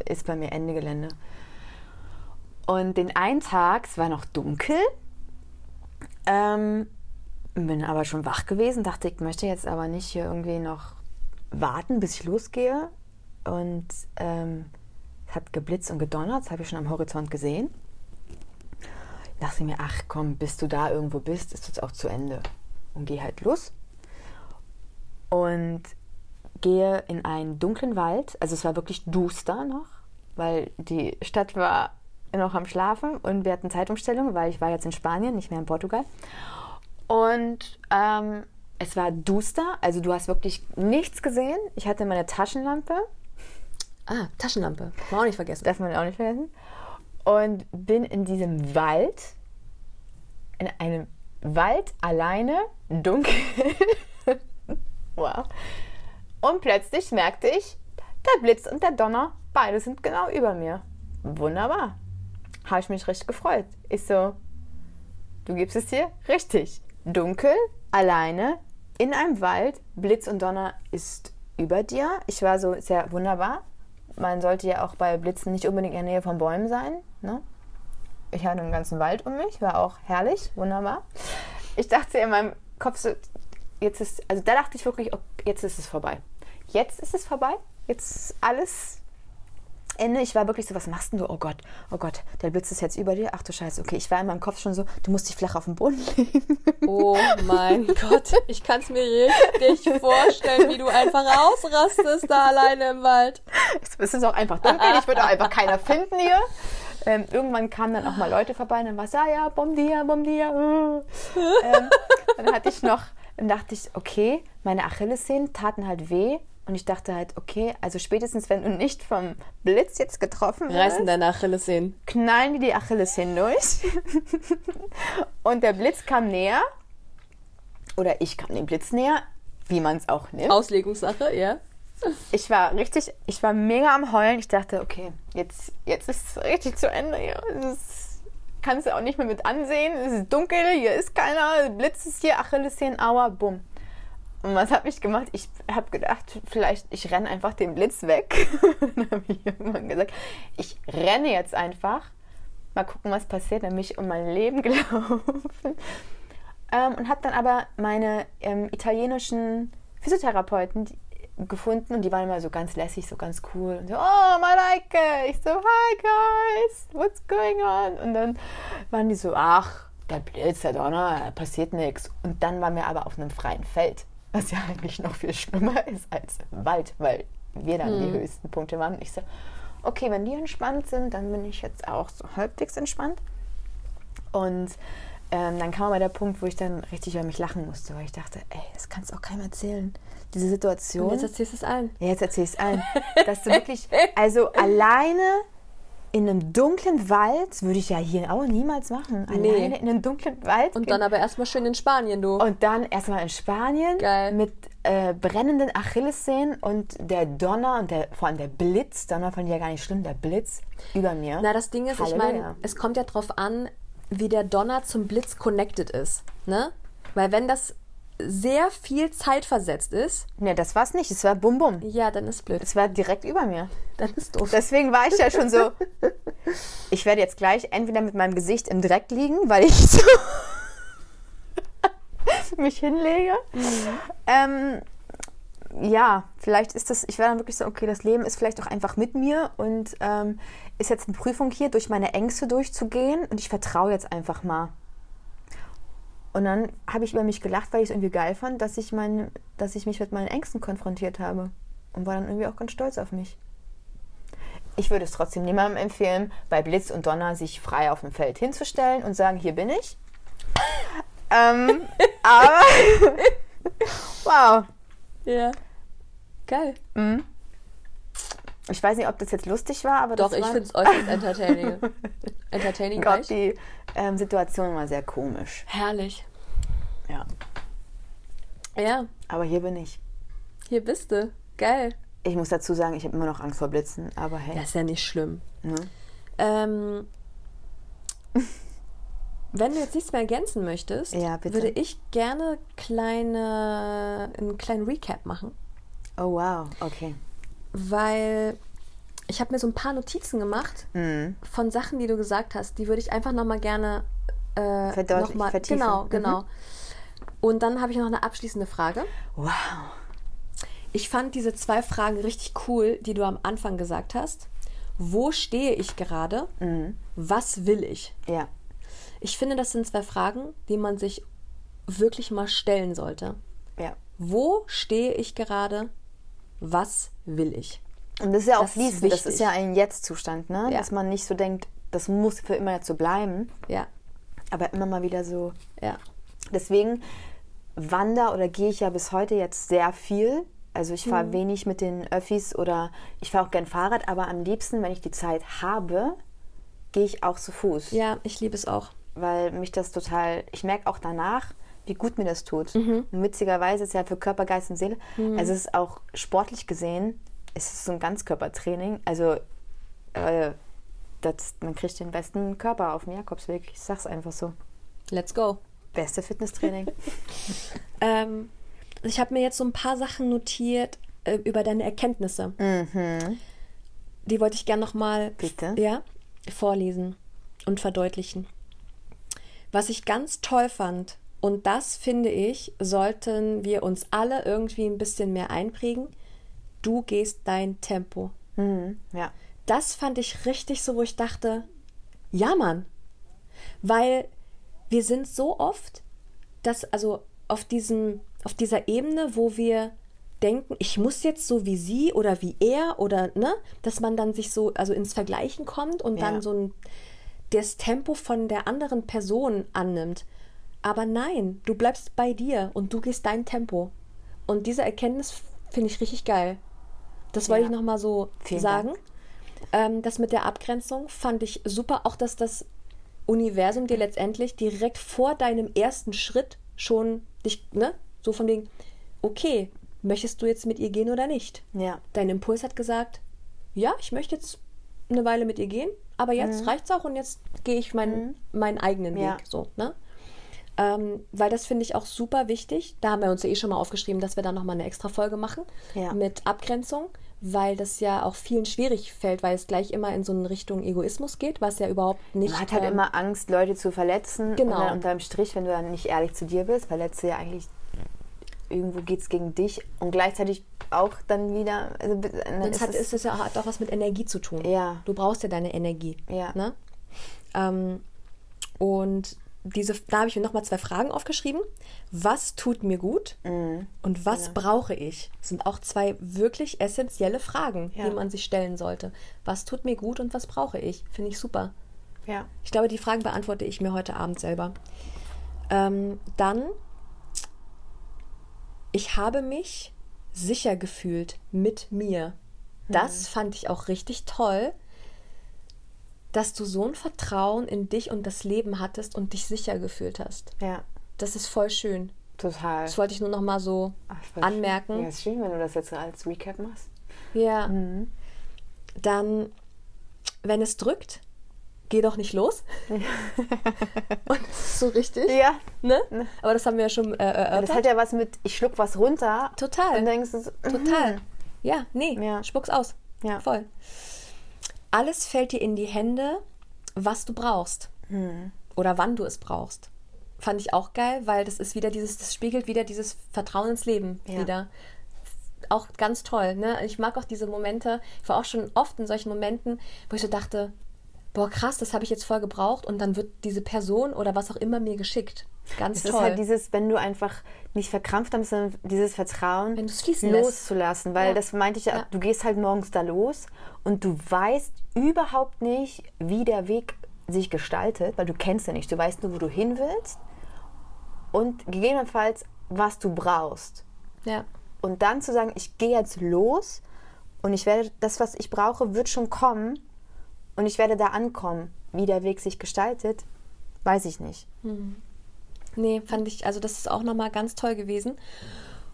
ist bei mir Ende Gelände. Und den einen Tag, es war noch dunkel, ähm, bin aber schon wach gewesen, dachte, ich möchte jetzt aber nicht hier irgendwie noch warten, bis ich losgehe. Und ähm, es hat geblitzt und gedonnert, das habe ich schon am Horizont gesehen. Dachte mir, ach komm, bis du da irgendwo bist, ist es auch zu Ende. Und gehe halt los und gehe in einen dunklen Wald. Also es war wirklich duster noch, weil die Stadt war noch am Schlafen und wir hatten Zeitumstellung, weil ich war jetzt in Spanien, nicht mehr in Portugal. Und ähm, es war duster, also du hast wirklich nichts gesehen. Ich hatte meine Taschenlampe, Ah, Taschenlampe. Mal auch nicht vergessen. darf man auch nicht vergessen. Und bin in diesem Wald, in einem Wald alleine, dunkel. wow. Und plötzlich merkte ich, der Blitz und der Donner, beide sind genau über mir. Wunderbar. Habe ich mich richtig gefreut. Ich so, du gibst es dir richtig. Dunkel, alleine, in einem Wald, Blitz und Donner ist über dir. Ich war so, sehr wunderbar. Man sollte ja auch bei Blitzen nicht unbedingt in der Nähe von Bäumen sein. Ne? Ich hatte einen ganzen Wald um mich, war auch herrlich, wunderbar. Ich dachte in meinem Kopf so, jetzt ist, also da dachte ich wirklich, okay, jetzt ist es vorbei. Jetzt ist es vorbei, jetzt ist alles Ende. Ich war wirklich so, was machst denn du? Oh Gott, oh Gott, der Blitz ist jetzt über dir. Ach du Scheiße, okay. Ich war in meinem Kopf schon so, du musst dich flach auf den Boden legen. Oh mein Gott, ich kann es mir richtig vorstellen, wie du einfach ausrastest da alleine im Wald. Es ist auch einfach dunkel, ich würde auch einfach keiner finden hier. Ähm, irgendwann kamen dann auch mal Leute vorbei und dann war es, ja, ja, bom dia, bom dia. äh. ähm, dann hatte ich noch, dann dachte ich, okay, meine Achillessehnen taten halt weh. Und ich dachte halt, okay, also spätestens wenn du nicht vom Blitz jetzt getroffen wirst, Reißen deine Achillessehnen. knallen die die Achillessehnen durch. und der Blitz kam näher. Oder ich kam dem Blitz näher, wie man es auch nimmt. Auslegungssache, ja. Ich war richtig, ich war mega am Heulen. Ich dachte, okay, jetzt, jetzt ist es richtig zu Ende hier. Es ist, kannst du auch nicht mehr mit ansehen. Es ist dunkel, hier ist keiner. Blitz ist hier, Achillessehnen, aua, bumm. Und was habe ich gemacht? Ich habe gedacht, vielleicht, ich renne einfach den Blitz weg. Dann habe ich irgendwann gesagt, ich renne jetzt einfach. Mal gucken, was passiert. Dann bin ich um mein Leben gelaufen. Ähm, und habe dann aber meine ähm, italienischen Physiotherapeuten die, gefunden und die waren immer so ganz lässig, so ganz cool. Und so, oh, Mareike! Ich so, hi guys, what's going on? Und dann waren die so, ach, der Blitz, der Donner, passiert nichts. Und dann waren wir aber auf einem freien Feld, was ja eigentlich noch viel schlimmer ist als Wald, weil wir dann die höchsten Punkte waren. Und ich so, okay, wenn die entspannt sind, dann bin ich jetzt auch so halbwegs entspannt. Und ähm, dann kam aber der Punkt, wo ich dann richtig über mich lachen musste, weil ich dachte, ey, das kannst du auch keinem erzählen. Diese Situation. Und jetzt erzählst du es allen. Ja, jetzt erzähl ich es allen. Dass du wirklich, also alleine in einem dunklen Wald, würde ich ja hier auch niemals machen. Nee. Alleine in einem dunklen Wald. Und dann aber erstmal schön in Spanien, du. und dann erstmal in Spanien Geil. mit äh, brennenden Achillessehnen und der Donner und der, vor allem der Blitz, Donner fand ich ja gar nicht schlimm, der Blitz über mir. Na, das Ding ist, ich Halleluja. meine, es kommt ja drauf an, wie der Donner zum Blitz connected ist. Ne? Weil wenn das sehr viel Zeit versetzt ist, Ne, das war's nicht, es war bum bum. ja, dann ist blöd. Es war direkt über mir. Dann ist doof. Deswegen war ich ja schon so. Ich werde jetzt gleich entweder mit meinem Gesicht im Dreck liegen, weil ich so mich hinlege. Ähm, ja, vielleicht ist das, ich war dann wirklich so, okay, das Leben ist vielleicht auch einfach mit mir und ähm, ist jetzt eine Prüfung hier, durch meine Ängste durchzugehen und ich vertraue jetzt einfach mal. Und dann habe ich über mich gelacht, weil ich es irgendwie geil fand, dass ich, mein, dass ich mich mit meinen Ängsten konfrontiert habe. Und war dann irgendwie auch ganz stolz auf mich. Ich würde es trotzdem niemandem empfehlen, bei Blitz und Donner sich frei auf dem Feld hinzustellen und sagen, hier bin ich. ähm, aber wow. Ja. Geil. Mhm. Ich weiß nicht, ob das jetzt lustig war, aber Doch, das ich war finde es äußerst entertaining. entertaining Gott, gleich. die ähm, Situation war sehr komisch. Herrlich. Ja. Ja, Aber hier bin ich. hier bist du. Geil. Ich muss dazu sagen, ich habe immer noch Angst vor Blitzen, aber hey. Das ist ja nicht schlimm. Ne? Ähm, wenn du jetzt nichts mehr ergänzen möchtest, Ja, würde ich gerne kleine, einen kleinen Recap machen. Oh wow, okay. Weil ich habe mir so ein paar Notizen gemacht Mhm. von Sachen, die du gesagt hast. Die würde ich einfach nochmal gerne äh, Verdeutlichen, noch mal, vertiefen. Genau, Mhm. genau. Und dann habe ich noch eine abschließende Frage. Wow. Ich fand diese zwei Fragen richtig cool, die du am Anfang gesagt hast. Wo stehe ich gerade? Mhm. Was will ich? Ja. Ich finde, das sind zwei Fragen, die man sich wirklich mal stellen sollte. Ja. Wo stehe ich gerade? Was will ich? Und das ist ja auch fließend. Das ist ja ein Jetzt-Zustand, ne? Ja. Dass man nicht so denkt, das muss für immer jetzt so bleiben, Ja, aber immer mal wieder so. ja, Deswegen wander oder gehe ich ja bis heute jetzt sehr viel. Also ich fahre wenig mit den Öffis oder ich fahre auch gern Fahrrad, aber am liebsten, wenn ich die Zeit habe, gehe ich auch zu Fuß. ja, ich liebe es auch. weil mich das total, ich merke auch danach, wie gut mir das tut. Und witzigerweise ist ja für Körper, Geist und Seele, also es ist auch sportlich gesehen, es ist so ein Ganzkörpertraining. Also äh, das, man kriegt den besten Körper auf dem Jakobsweg. Ich sag's einfach so. Let's go. Beste Fitnesstraining. Ähm, ich habe mir jetzt so ein paar Sachen notiert äh, über deine Erkenntnisse. Die wollte ich gerne nochmal Bitte. ja, vorlesen und verdeutlichen. Was ich ganz toll fand, und das finde ich, sollten wir uns alle irgendwie ein bisschen mehr einprägen, du gehst dein Tempo. mhm. Ja. Das fand ich richtig so, wo ich dachte, ja Mann, weil wir sind so oft, dass also auf diesem, auf dieser Ebene, wo wir denken, ich muss jetzt so wie sie oder wie er oder ne, dass man dann sich so also ins Vergleichen kommt und Ja. dann so ein das Tempo von der anderen Person annimmt. Aber nein, du bleibst bei dir und du gehst dein Tempo. Und diese Erkenntnis finde ich richtig geil. Das wollte Ja. ich nochmal so Vielen sagen. Ähm, das mit der Abgrenzung fand ich super. Auch, dass das Universum dir letztendlich direkt vor deinem ersten Schritt schon dich, ne, so von wegen, okay, möchtest du jetzt mit ihr gehen oder nicht? Ja. Dein Impuls hat gesagt, ja, ich möchte jetzt eine Weile mit ihr gehen, aber jetzt reicht's auch und jetzt gehe ich meinen, meinen eigenen Ja. Weg. So, ne? Ähm, weil das finde ich auch super wichtig. Da haben wir uns ja eh schon mal aufgeschrieben, dass wir da nochmal eine extra Folge machen Ja. mit Abgrenzung, weil das ja auch vielen schwierig fällt, weil es gleich immer in so eine Richtung Egoismus geht, was ja überhaupt nicht. Man hat halt ähm, immer Angst, Leute zu verletzen. Genau. Und dann unterm Strich, wenn du dann nicht ehrlich zu dir bist, verletzt du ja eigentlich irgendwo geht es gegen dich und gleichzeitig auch dann wieder. Also, dann es ist hat, ist es ja, hat auch was mit Energie zu tun. Ja. Du brauchst ja deine Energie. Ja. Ne? Ähm, und diese, da habe ich mir nochmal zwei Fragen aufgeschrieben. Was tut mir gut Mhm. und was brauche ich? Das sind auch zwei wirklich essentielle Fragen, Ja. die man sich stellen sollte. Was tut mir gut und was brauche ich? Finde ich super. ja. Ich glaube, die Fragen beantworte ich mir heute Abend selber. Ähm, dann, ich habe mich sicher gefühlt mit mir. Das fand ich auch richtig toll, dass du so ein Vertrauen in dich und das Leben hattest und dich sicher gefühlt hast. Ja. Das ist voll schön. Total. Das wollte ich nur noch mal so Ach, anmerken. Schön. Ja, ist schön, wenn du das jetzt als Recap machst. Ja. Mhm. Dann, wenn es drückt, geh doch nicht los. und das ist so richtig. Ja. Ne? Aber das haben wir ja schon äh, erörtert. Das hat ja was mit, ich schluck was runter. Total. Und denkst du so, Total. mhm. Ja, nee, Ja. spuck's aus. Ja. Voll. Alles fällt dir in die Hände, was du brauchst. Hm. Oder wann du es brauchst. Fand ich auch geil, weil das ist wieder dieses, das spiegelt wieder dieses Vertrauen ins Leben Ja. wieder. Auch ganz toll, ne? Ich mag auch diese Momente. Ich war auch schon oft in solchen Momenten, wo ich so dachte, boah, krass, das habe ich jetzt voll gebraucht und dann wird diese Person oder was auch immer mir geschickt. Ganz Es toll. ist halt dieses, wenn du einfach nicht verkrampft hast, sondern dieses Vertrauen fließen lässt. loszulassen. Weil Ja. das meinte ich ja, du gehst halt morgens da los und du weißt überhaupt nicht, wie der Weg sich gestaltet, weil du kennst ja nicht. Du weißt nur, wo du hin willst und gegebenenfalls, was du brauchst. ja. Und dann zu sagen, ich gehe jetzt los und ich werde, das, was ich brauche, wird schon kommen und ich werde da ankommen. Wie der Weg sich gestaltet, weiß ich nicht. Nee, fand ich, also das ist auch nochmal ganz toll gewesen.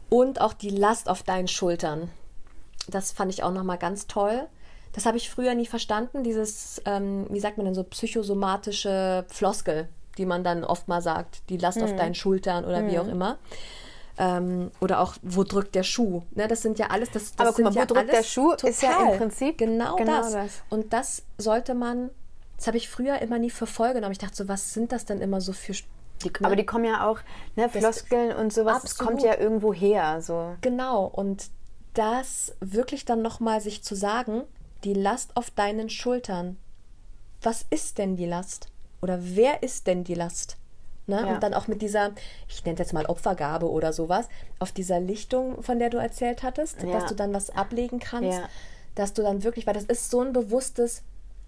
Und auch die Last auf deinen Schultern. Das fand ich auch nochmal ganz toll. Das habe ich früher nie verstanden, dieses, ähm, wie sagt man denn so, psychosomatische Floskel, die man dann oft mal sagt, die Last auf deinen Schultern oder wie auch immer. Ähm, oder auch, wo drückt der Schuh? Ne, das sind ja alles, das, das Aber guck mal, wo ja drückt der Schuh? Ist ja im total Prinzip genau, genau das. das. Und das sollte man, das habe ich früher immer nie für voll genommen. Ich dachte so, was sind das denn immer so für Die, aber die kommen ja auch, ne, Floskeln und sowas, Absolut. kommt ja irgendwo her. So. Genau, und das wirklich dann nochmal sich zu sagen, die Last auf deinen Schultern. Was ist denn die Last? Oder wer ist denn die Last? Ne? Ja. Und dann auch mit dieser, ich nenne es jetzt mal Opfergabe oder sowas, auf dieser Lichtung, von der du erzählt hattest, Ja. dass du dann was ablegen kannst, Ja. dass du dann wirklich, weil das ist so ein bewusstes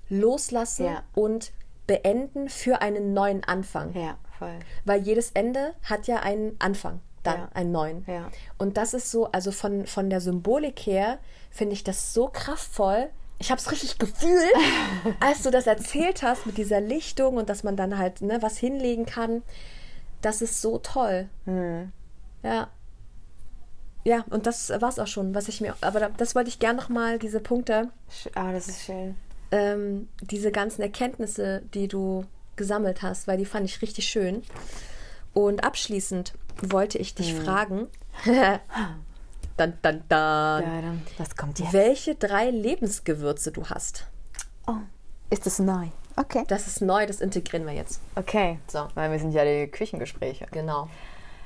Loslassen und Beenden für einen neuen Anfang. Ja, voll. Weil jedes Ende hat ja einen Anfang, dann Ja. einen neuen. Ja. Und das ist so, also von, von der Symbolik her finde ich das so kraftvoll. Ich habe es richtig gefühlt, als du das erzählt hast mit dieser Lichtung und dass man dann halt ne, was hinlegen kann. Das ist so toll. Hm. Ja. Ja, und das war's auch schon, was ich mir. Aber da- das wollte ich gern nochmal, diese Punkte, Ah, das ist schön. ähm, diese ganzen Erkenntnisse, die du gesammelt hast, weil die fand ich richtig schön. Und abschließend wollte ich dich fragen. dann, dann, dann. Ja, dann, was kommt jetzt? Welche drei Lebensgewürze du hast. Oh, ist das neu? Okay. Das ist neu, das integrieren wir jetzt. Okay. So. Weil wir sind ja die Küchengespräche. Genau.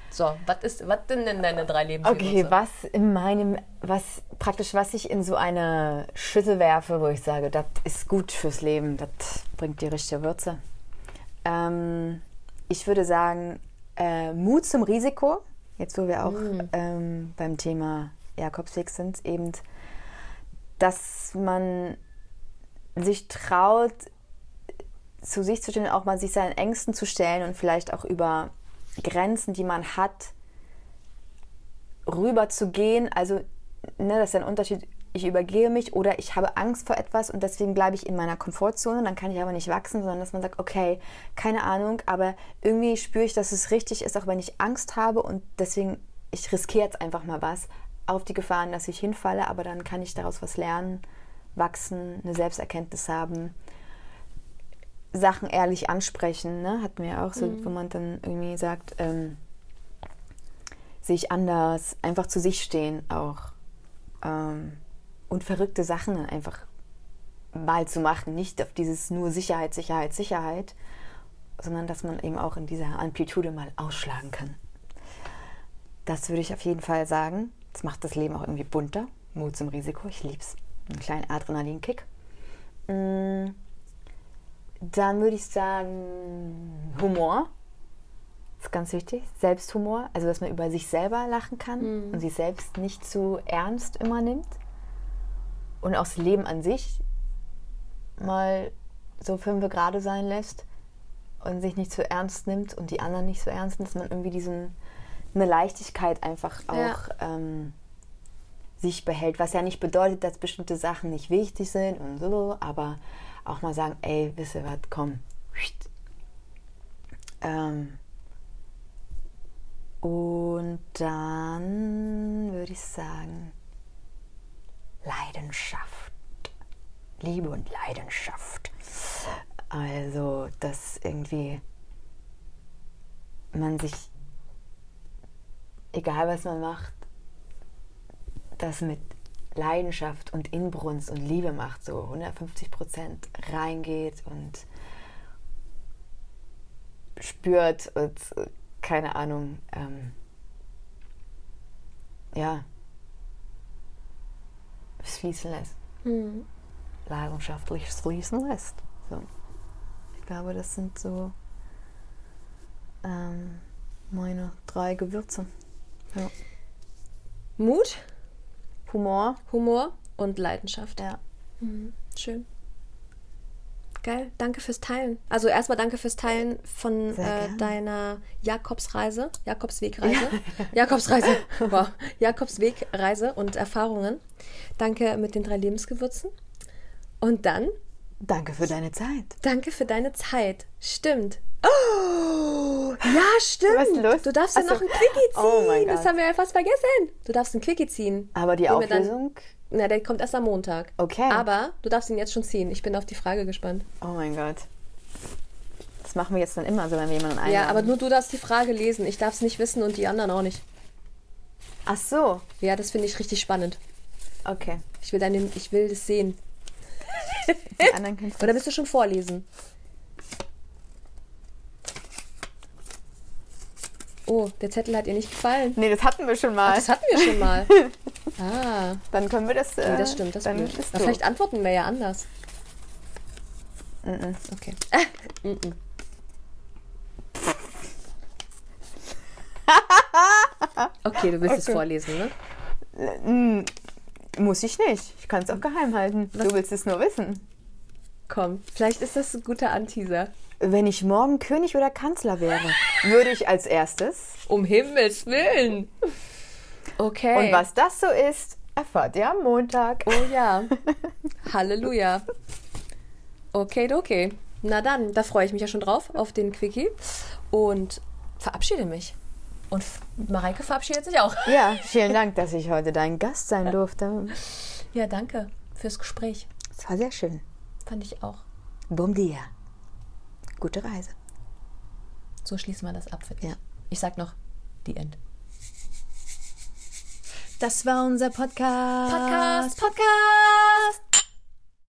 So, was ist, was sind denn deine drei Lebensgewürze? Okay, was in meinem, was praktisch, was ich in so eine Schüssel werfe, wo ich sage, das ist gut fürs Leben, das bringt die richtige Würze. Ähm, ich würde sagen, äh, Mut zum Risiko, jetzt wo wir auch ähm, beim Thema Jakobsweg sind, eben, dass man sich traut, zu sich zu stellen, auch mal sich seinen Ängsten zu stellen und vielleicht auch über Grenzen, die man hat, rüber zu gehen. Also, ne, das ist ein Unterschied. Ich übergehe mich oder ich habe Angst vor etwas und deswegen bleibe ich in meiner Komfortzone. Dann kann ich aber nicht wachsen, sondern dass man sagt, okay, keine Ahnung, aber irgendwie spüre ich, dass es richtig ist, auch wenn ich Angst habe und deswegen, ich riskiere jetzt einfach mal was auf die Gefahren, dass ich hinfalle, aber dann kann ich daraus was lernen, wachsen, eine Selbsterkenntnis haben. Sachen ehrlich ansprechen, ne? Hat mir auch so, mhm. wo man dann irgendwie sagt, ähm, sich anders, einfach zu sich stehen auch. Ähm, und verrückte Sachen dann einfach mal zu machen. Nicht auf dieses nur Sicherheit, Sicherheit, Sicherheit, sondern dass man eben auch in dieser Amplitude mal ausschlagen kann. Das würde ich auf jeden Fall sagen. Das macht das Leben auch irgendwie bunter. Mut zum Risiko, ich lieb's. Einen kleinen Adrenalinkick. Mm. Dann würde ich sagen, Humor ist ganz wichtig. Selbsthumor, also dass man über sich selber lachen kann mhm. und sich selbst nicht zu ernst immer nimmt. Und auch das Leben an sich mal so fünf gerade sein lässt und sich nicht zu ernst nimmt und die anderen nicht so ernst nimmt, dass man irgendwie diesen eine Leichtigkeit einfach auch ja. ähm, sich behält, was ja nicht bedeutet, dass bestimmte Sachen nicht wichtig sind und so, aber auch mal sagen, ey, wisst ihr was, komm. Ähm, und dann würde ich sagen, Leidenschaft. Liebe und Leidenschaft. Also, dass irgendwie man sich, egal was man macht, das mit Leidenschaft und Inbrunst und Liebe macht, so 150 Prozent reingeht und spürt und keine Ahnung, ähm, ja, es fließen lässt. Mhm. Leidenschaftliches fließen lässt. So. Ich glaube, das sind so ähm, meine drei Gewürze. Ja. Mut Humor. Humor und Leidenschaft. Ja. Mhm. Schön. Geil, danke fürs Teilen. Also erstmal danke fürs Teilen von äh, deiner Jakobsreise, Jakobswegreise, ja. Jakobsreise, wow, Jakobswegreise und Erfahrungen. Danke mit den drei Lebensgewürzen. Und dann? Danke für deine Zeit. Danke für deine Zeit. Stimmt. Oh, ja, stimmt. Was ist los? Du darfst ja noch ein Quickie ziehen. Oh mein Gott. Das haben wir ja fast vergessen. Du darfst ein Quickie ziehen. Aber die Auflösung? Na, der kommt erst am Montag. Okay. Aber du darfst ihn jetzt schon ziehen. Ich bin auf die Frage gespannt. Oh mein Gott. Das machen wir jetzt dann immer so, wenn wir jemanden einladen. Ja, aber nur du darfst die Frage lesen. Ich darf es nicht wissen und die anderen auch nicht. Ach so. Ja, das finde ich richtig spannend. Okay. Ich will, deine, ich will das sehen. Die anderen Oder willst du schon vorlesen? Oh, der Zettel hat ihr nicht gefallen. Nee, das hatten wir schon mal. Ach, das hatten wir schon mal. ah. Dann können wir das. Äh, nee, das stimmt, das dann ist Aber vielleicht antworten wir ja anders. Mm -mm. Okay. mm okay, du willst okay. es vorlesen, ne? Muss ich nicht. Ich kann es auch geheim halten. Was? Du willst es nur wissen. Komm, vielleicht ist das ein guter Anteaser. Wenn ich morgen König oder Kanzler wäre, würde ich als erstes. Um Himmels Willen! Okay. Und was das so ist, erfahrt ihr am Montag. Oh ja. Halleluja. Okay, okay. Na dann, da freue ich mich ja schon drauf, auf den Quickie. Und verabschiede mich. Und Mareike verabschiedet sich auch. Ja, vielen Dank, dass ich heute dein Gast sein durfte. Ja, danke fürs Gespräch. Es war sehr schön. Fand ich auch. Bom dia. Gute Reise. So schließen wir das ab für dich. Ja. Ich sag noch, die End. Das war unser Podcast. Podcast, Podcast.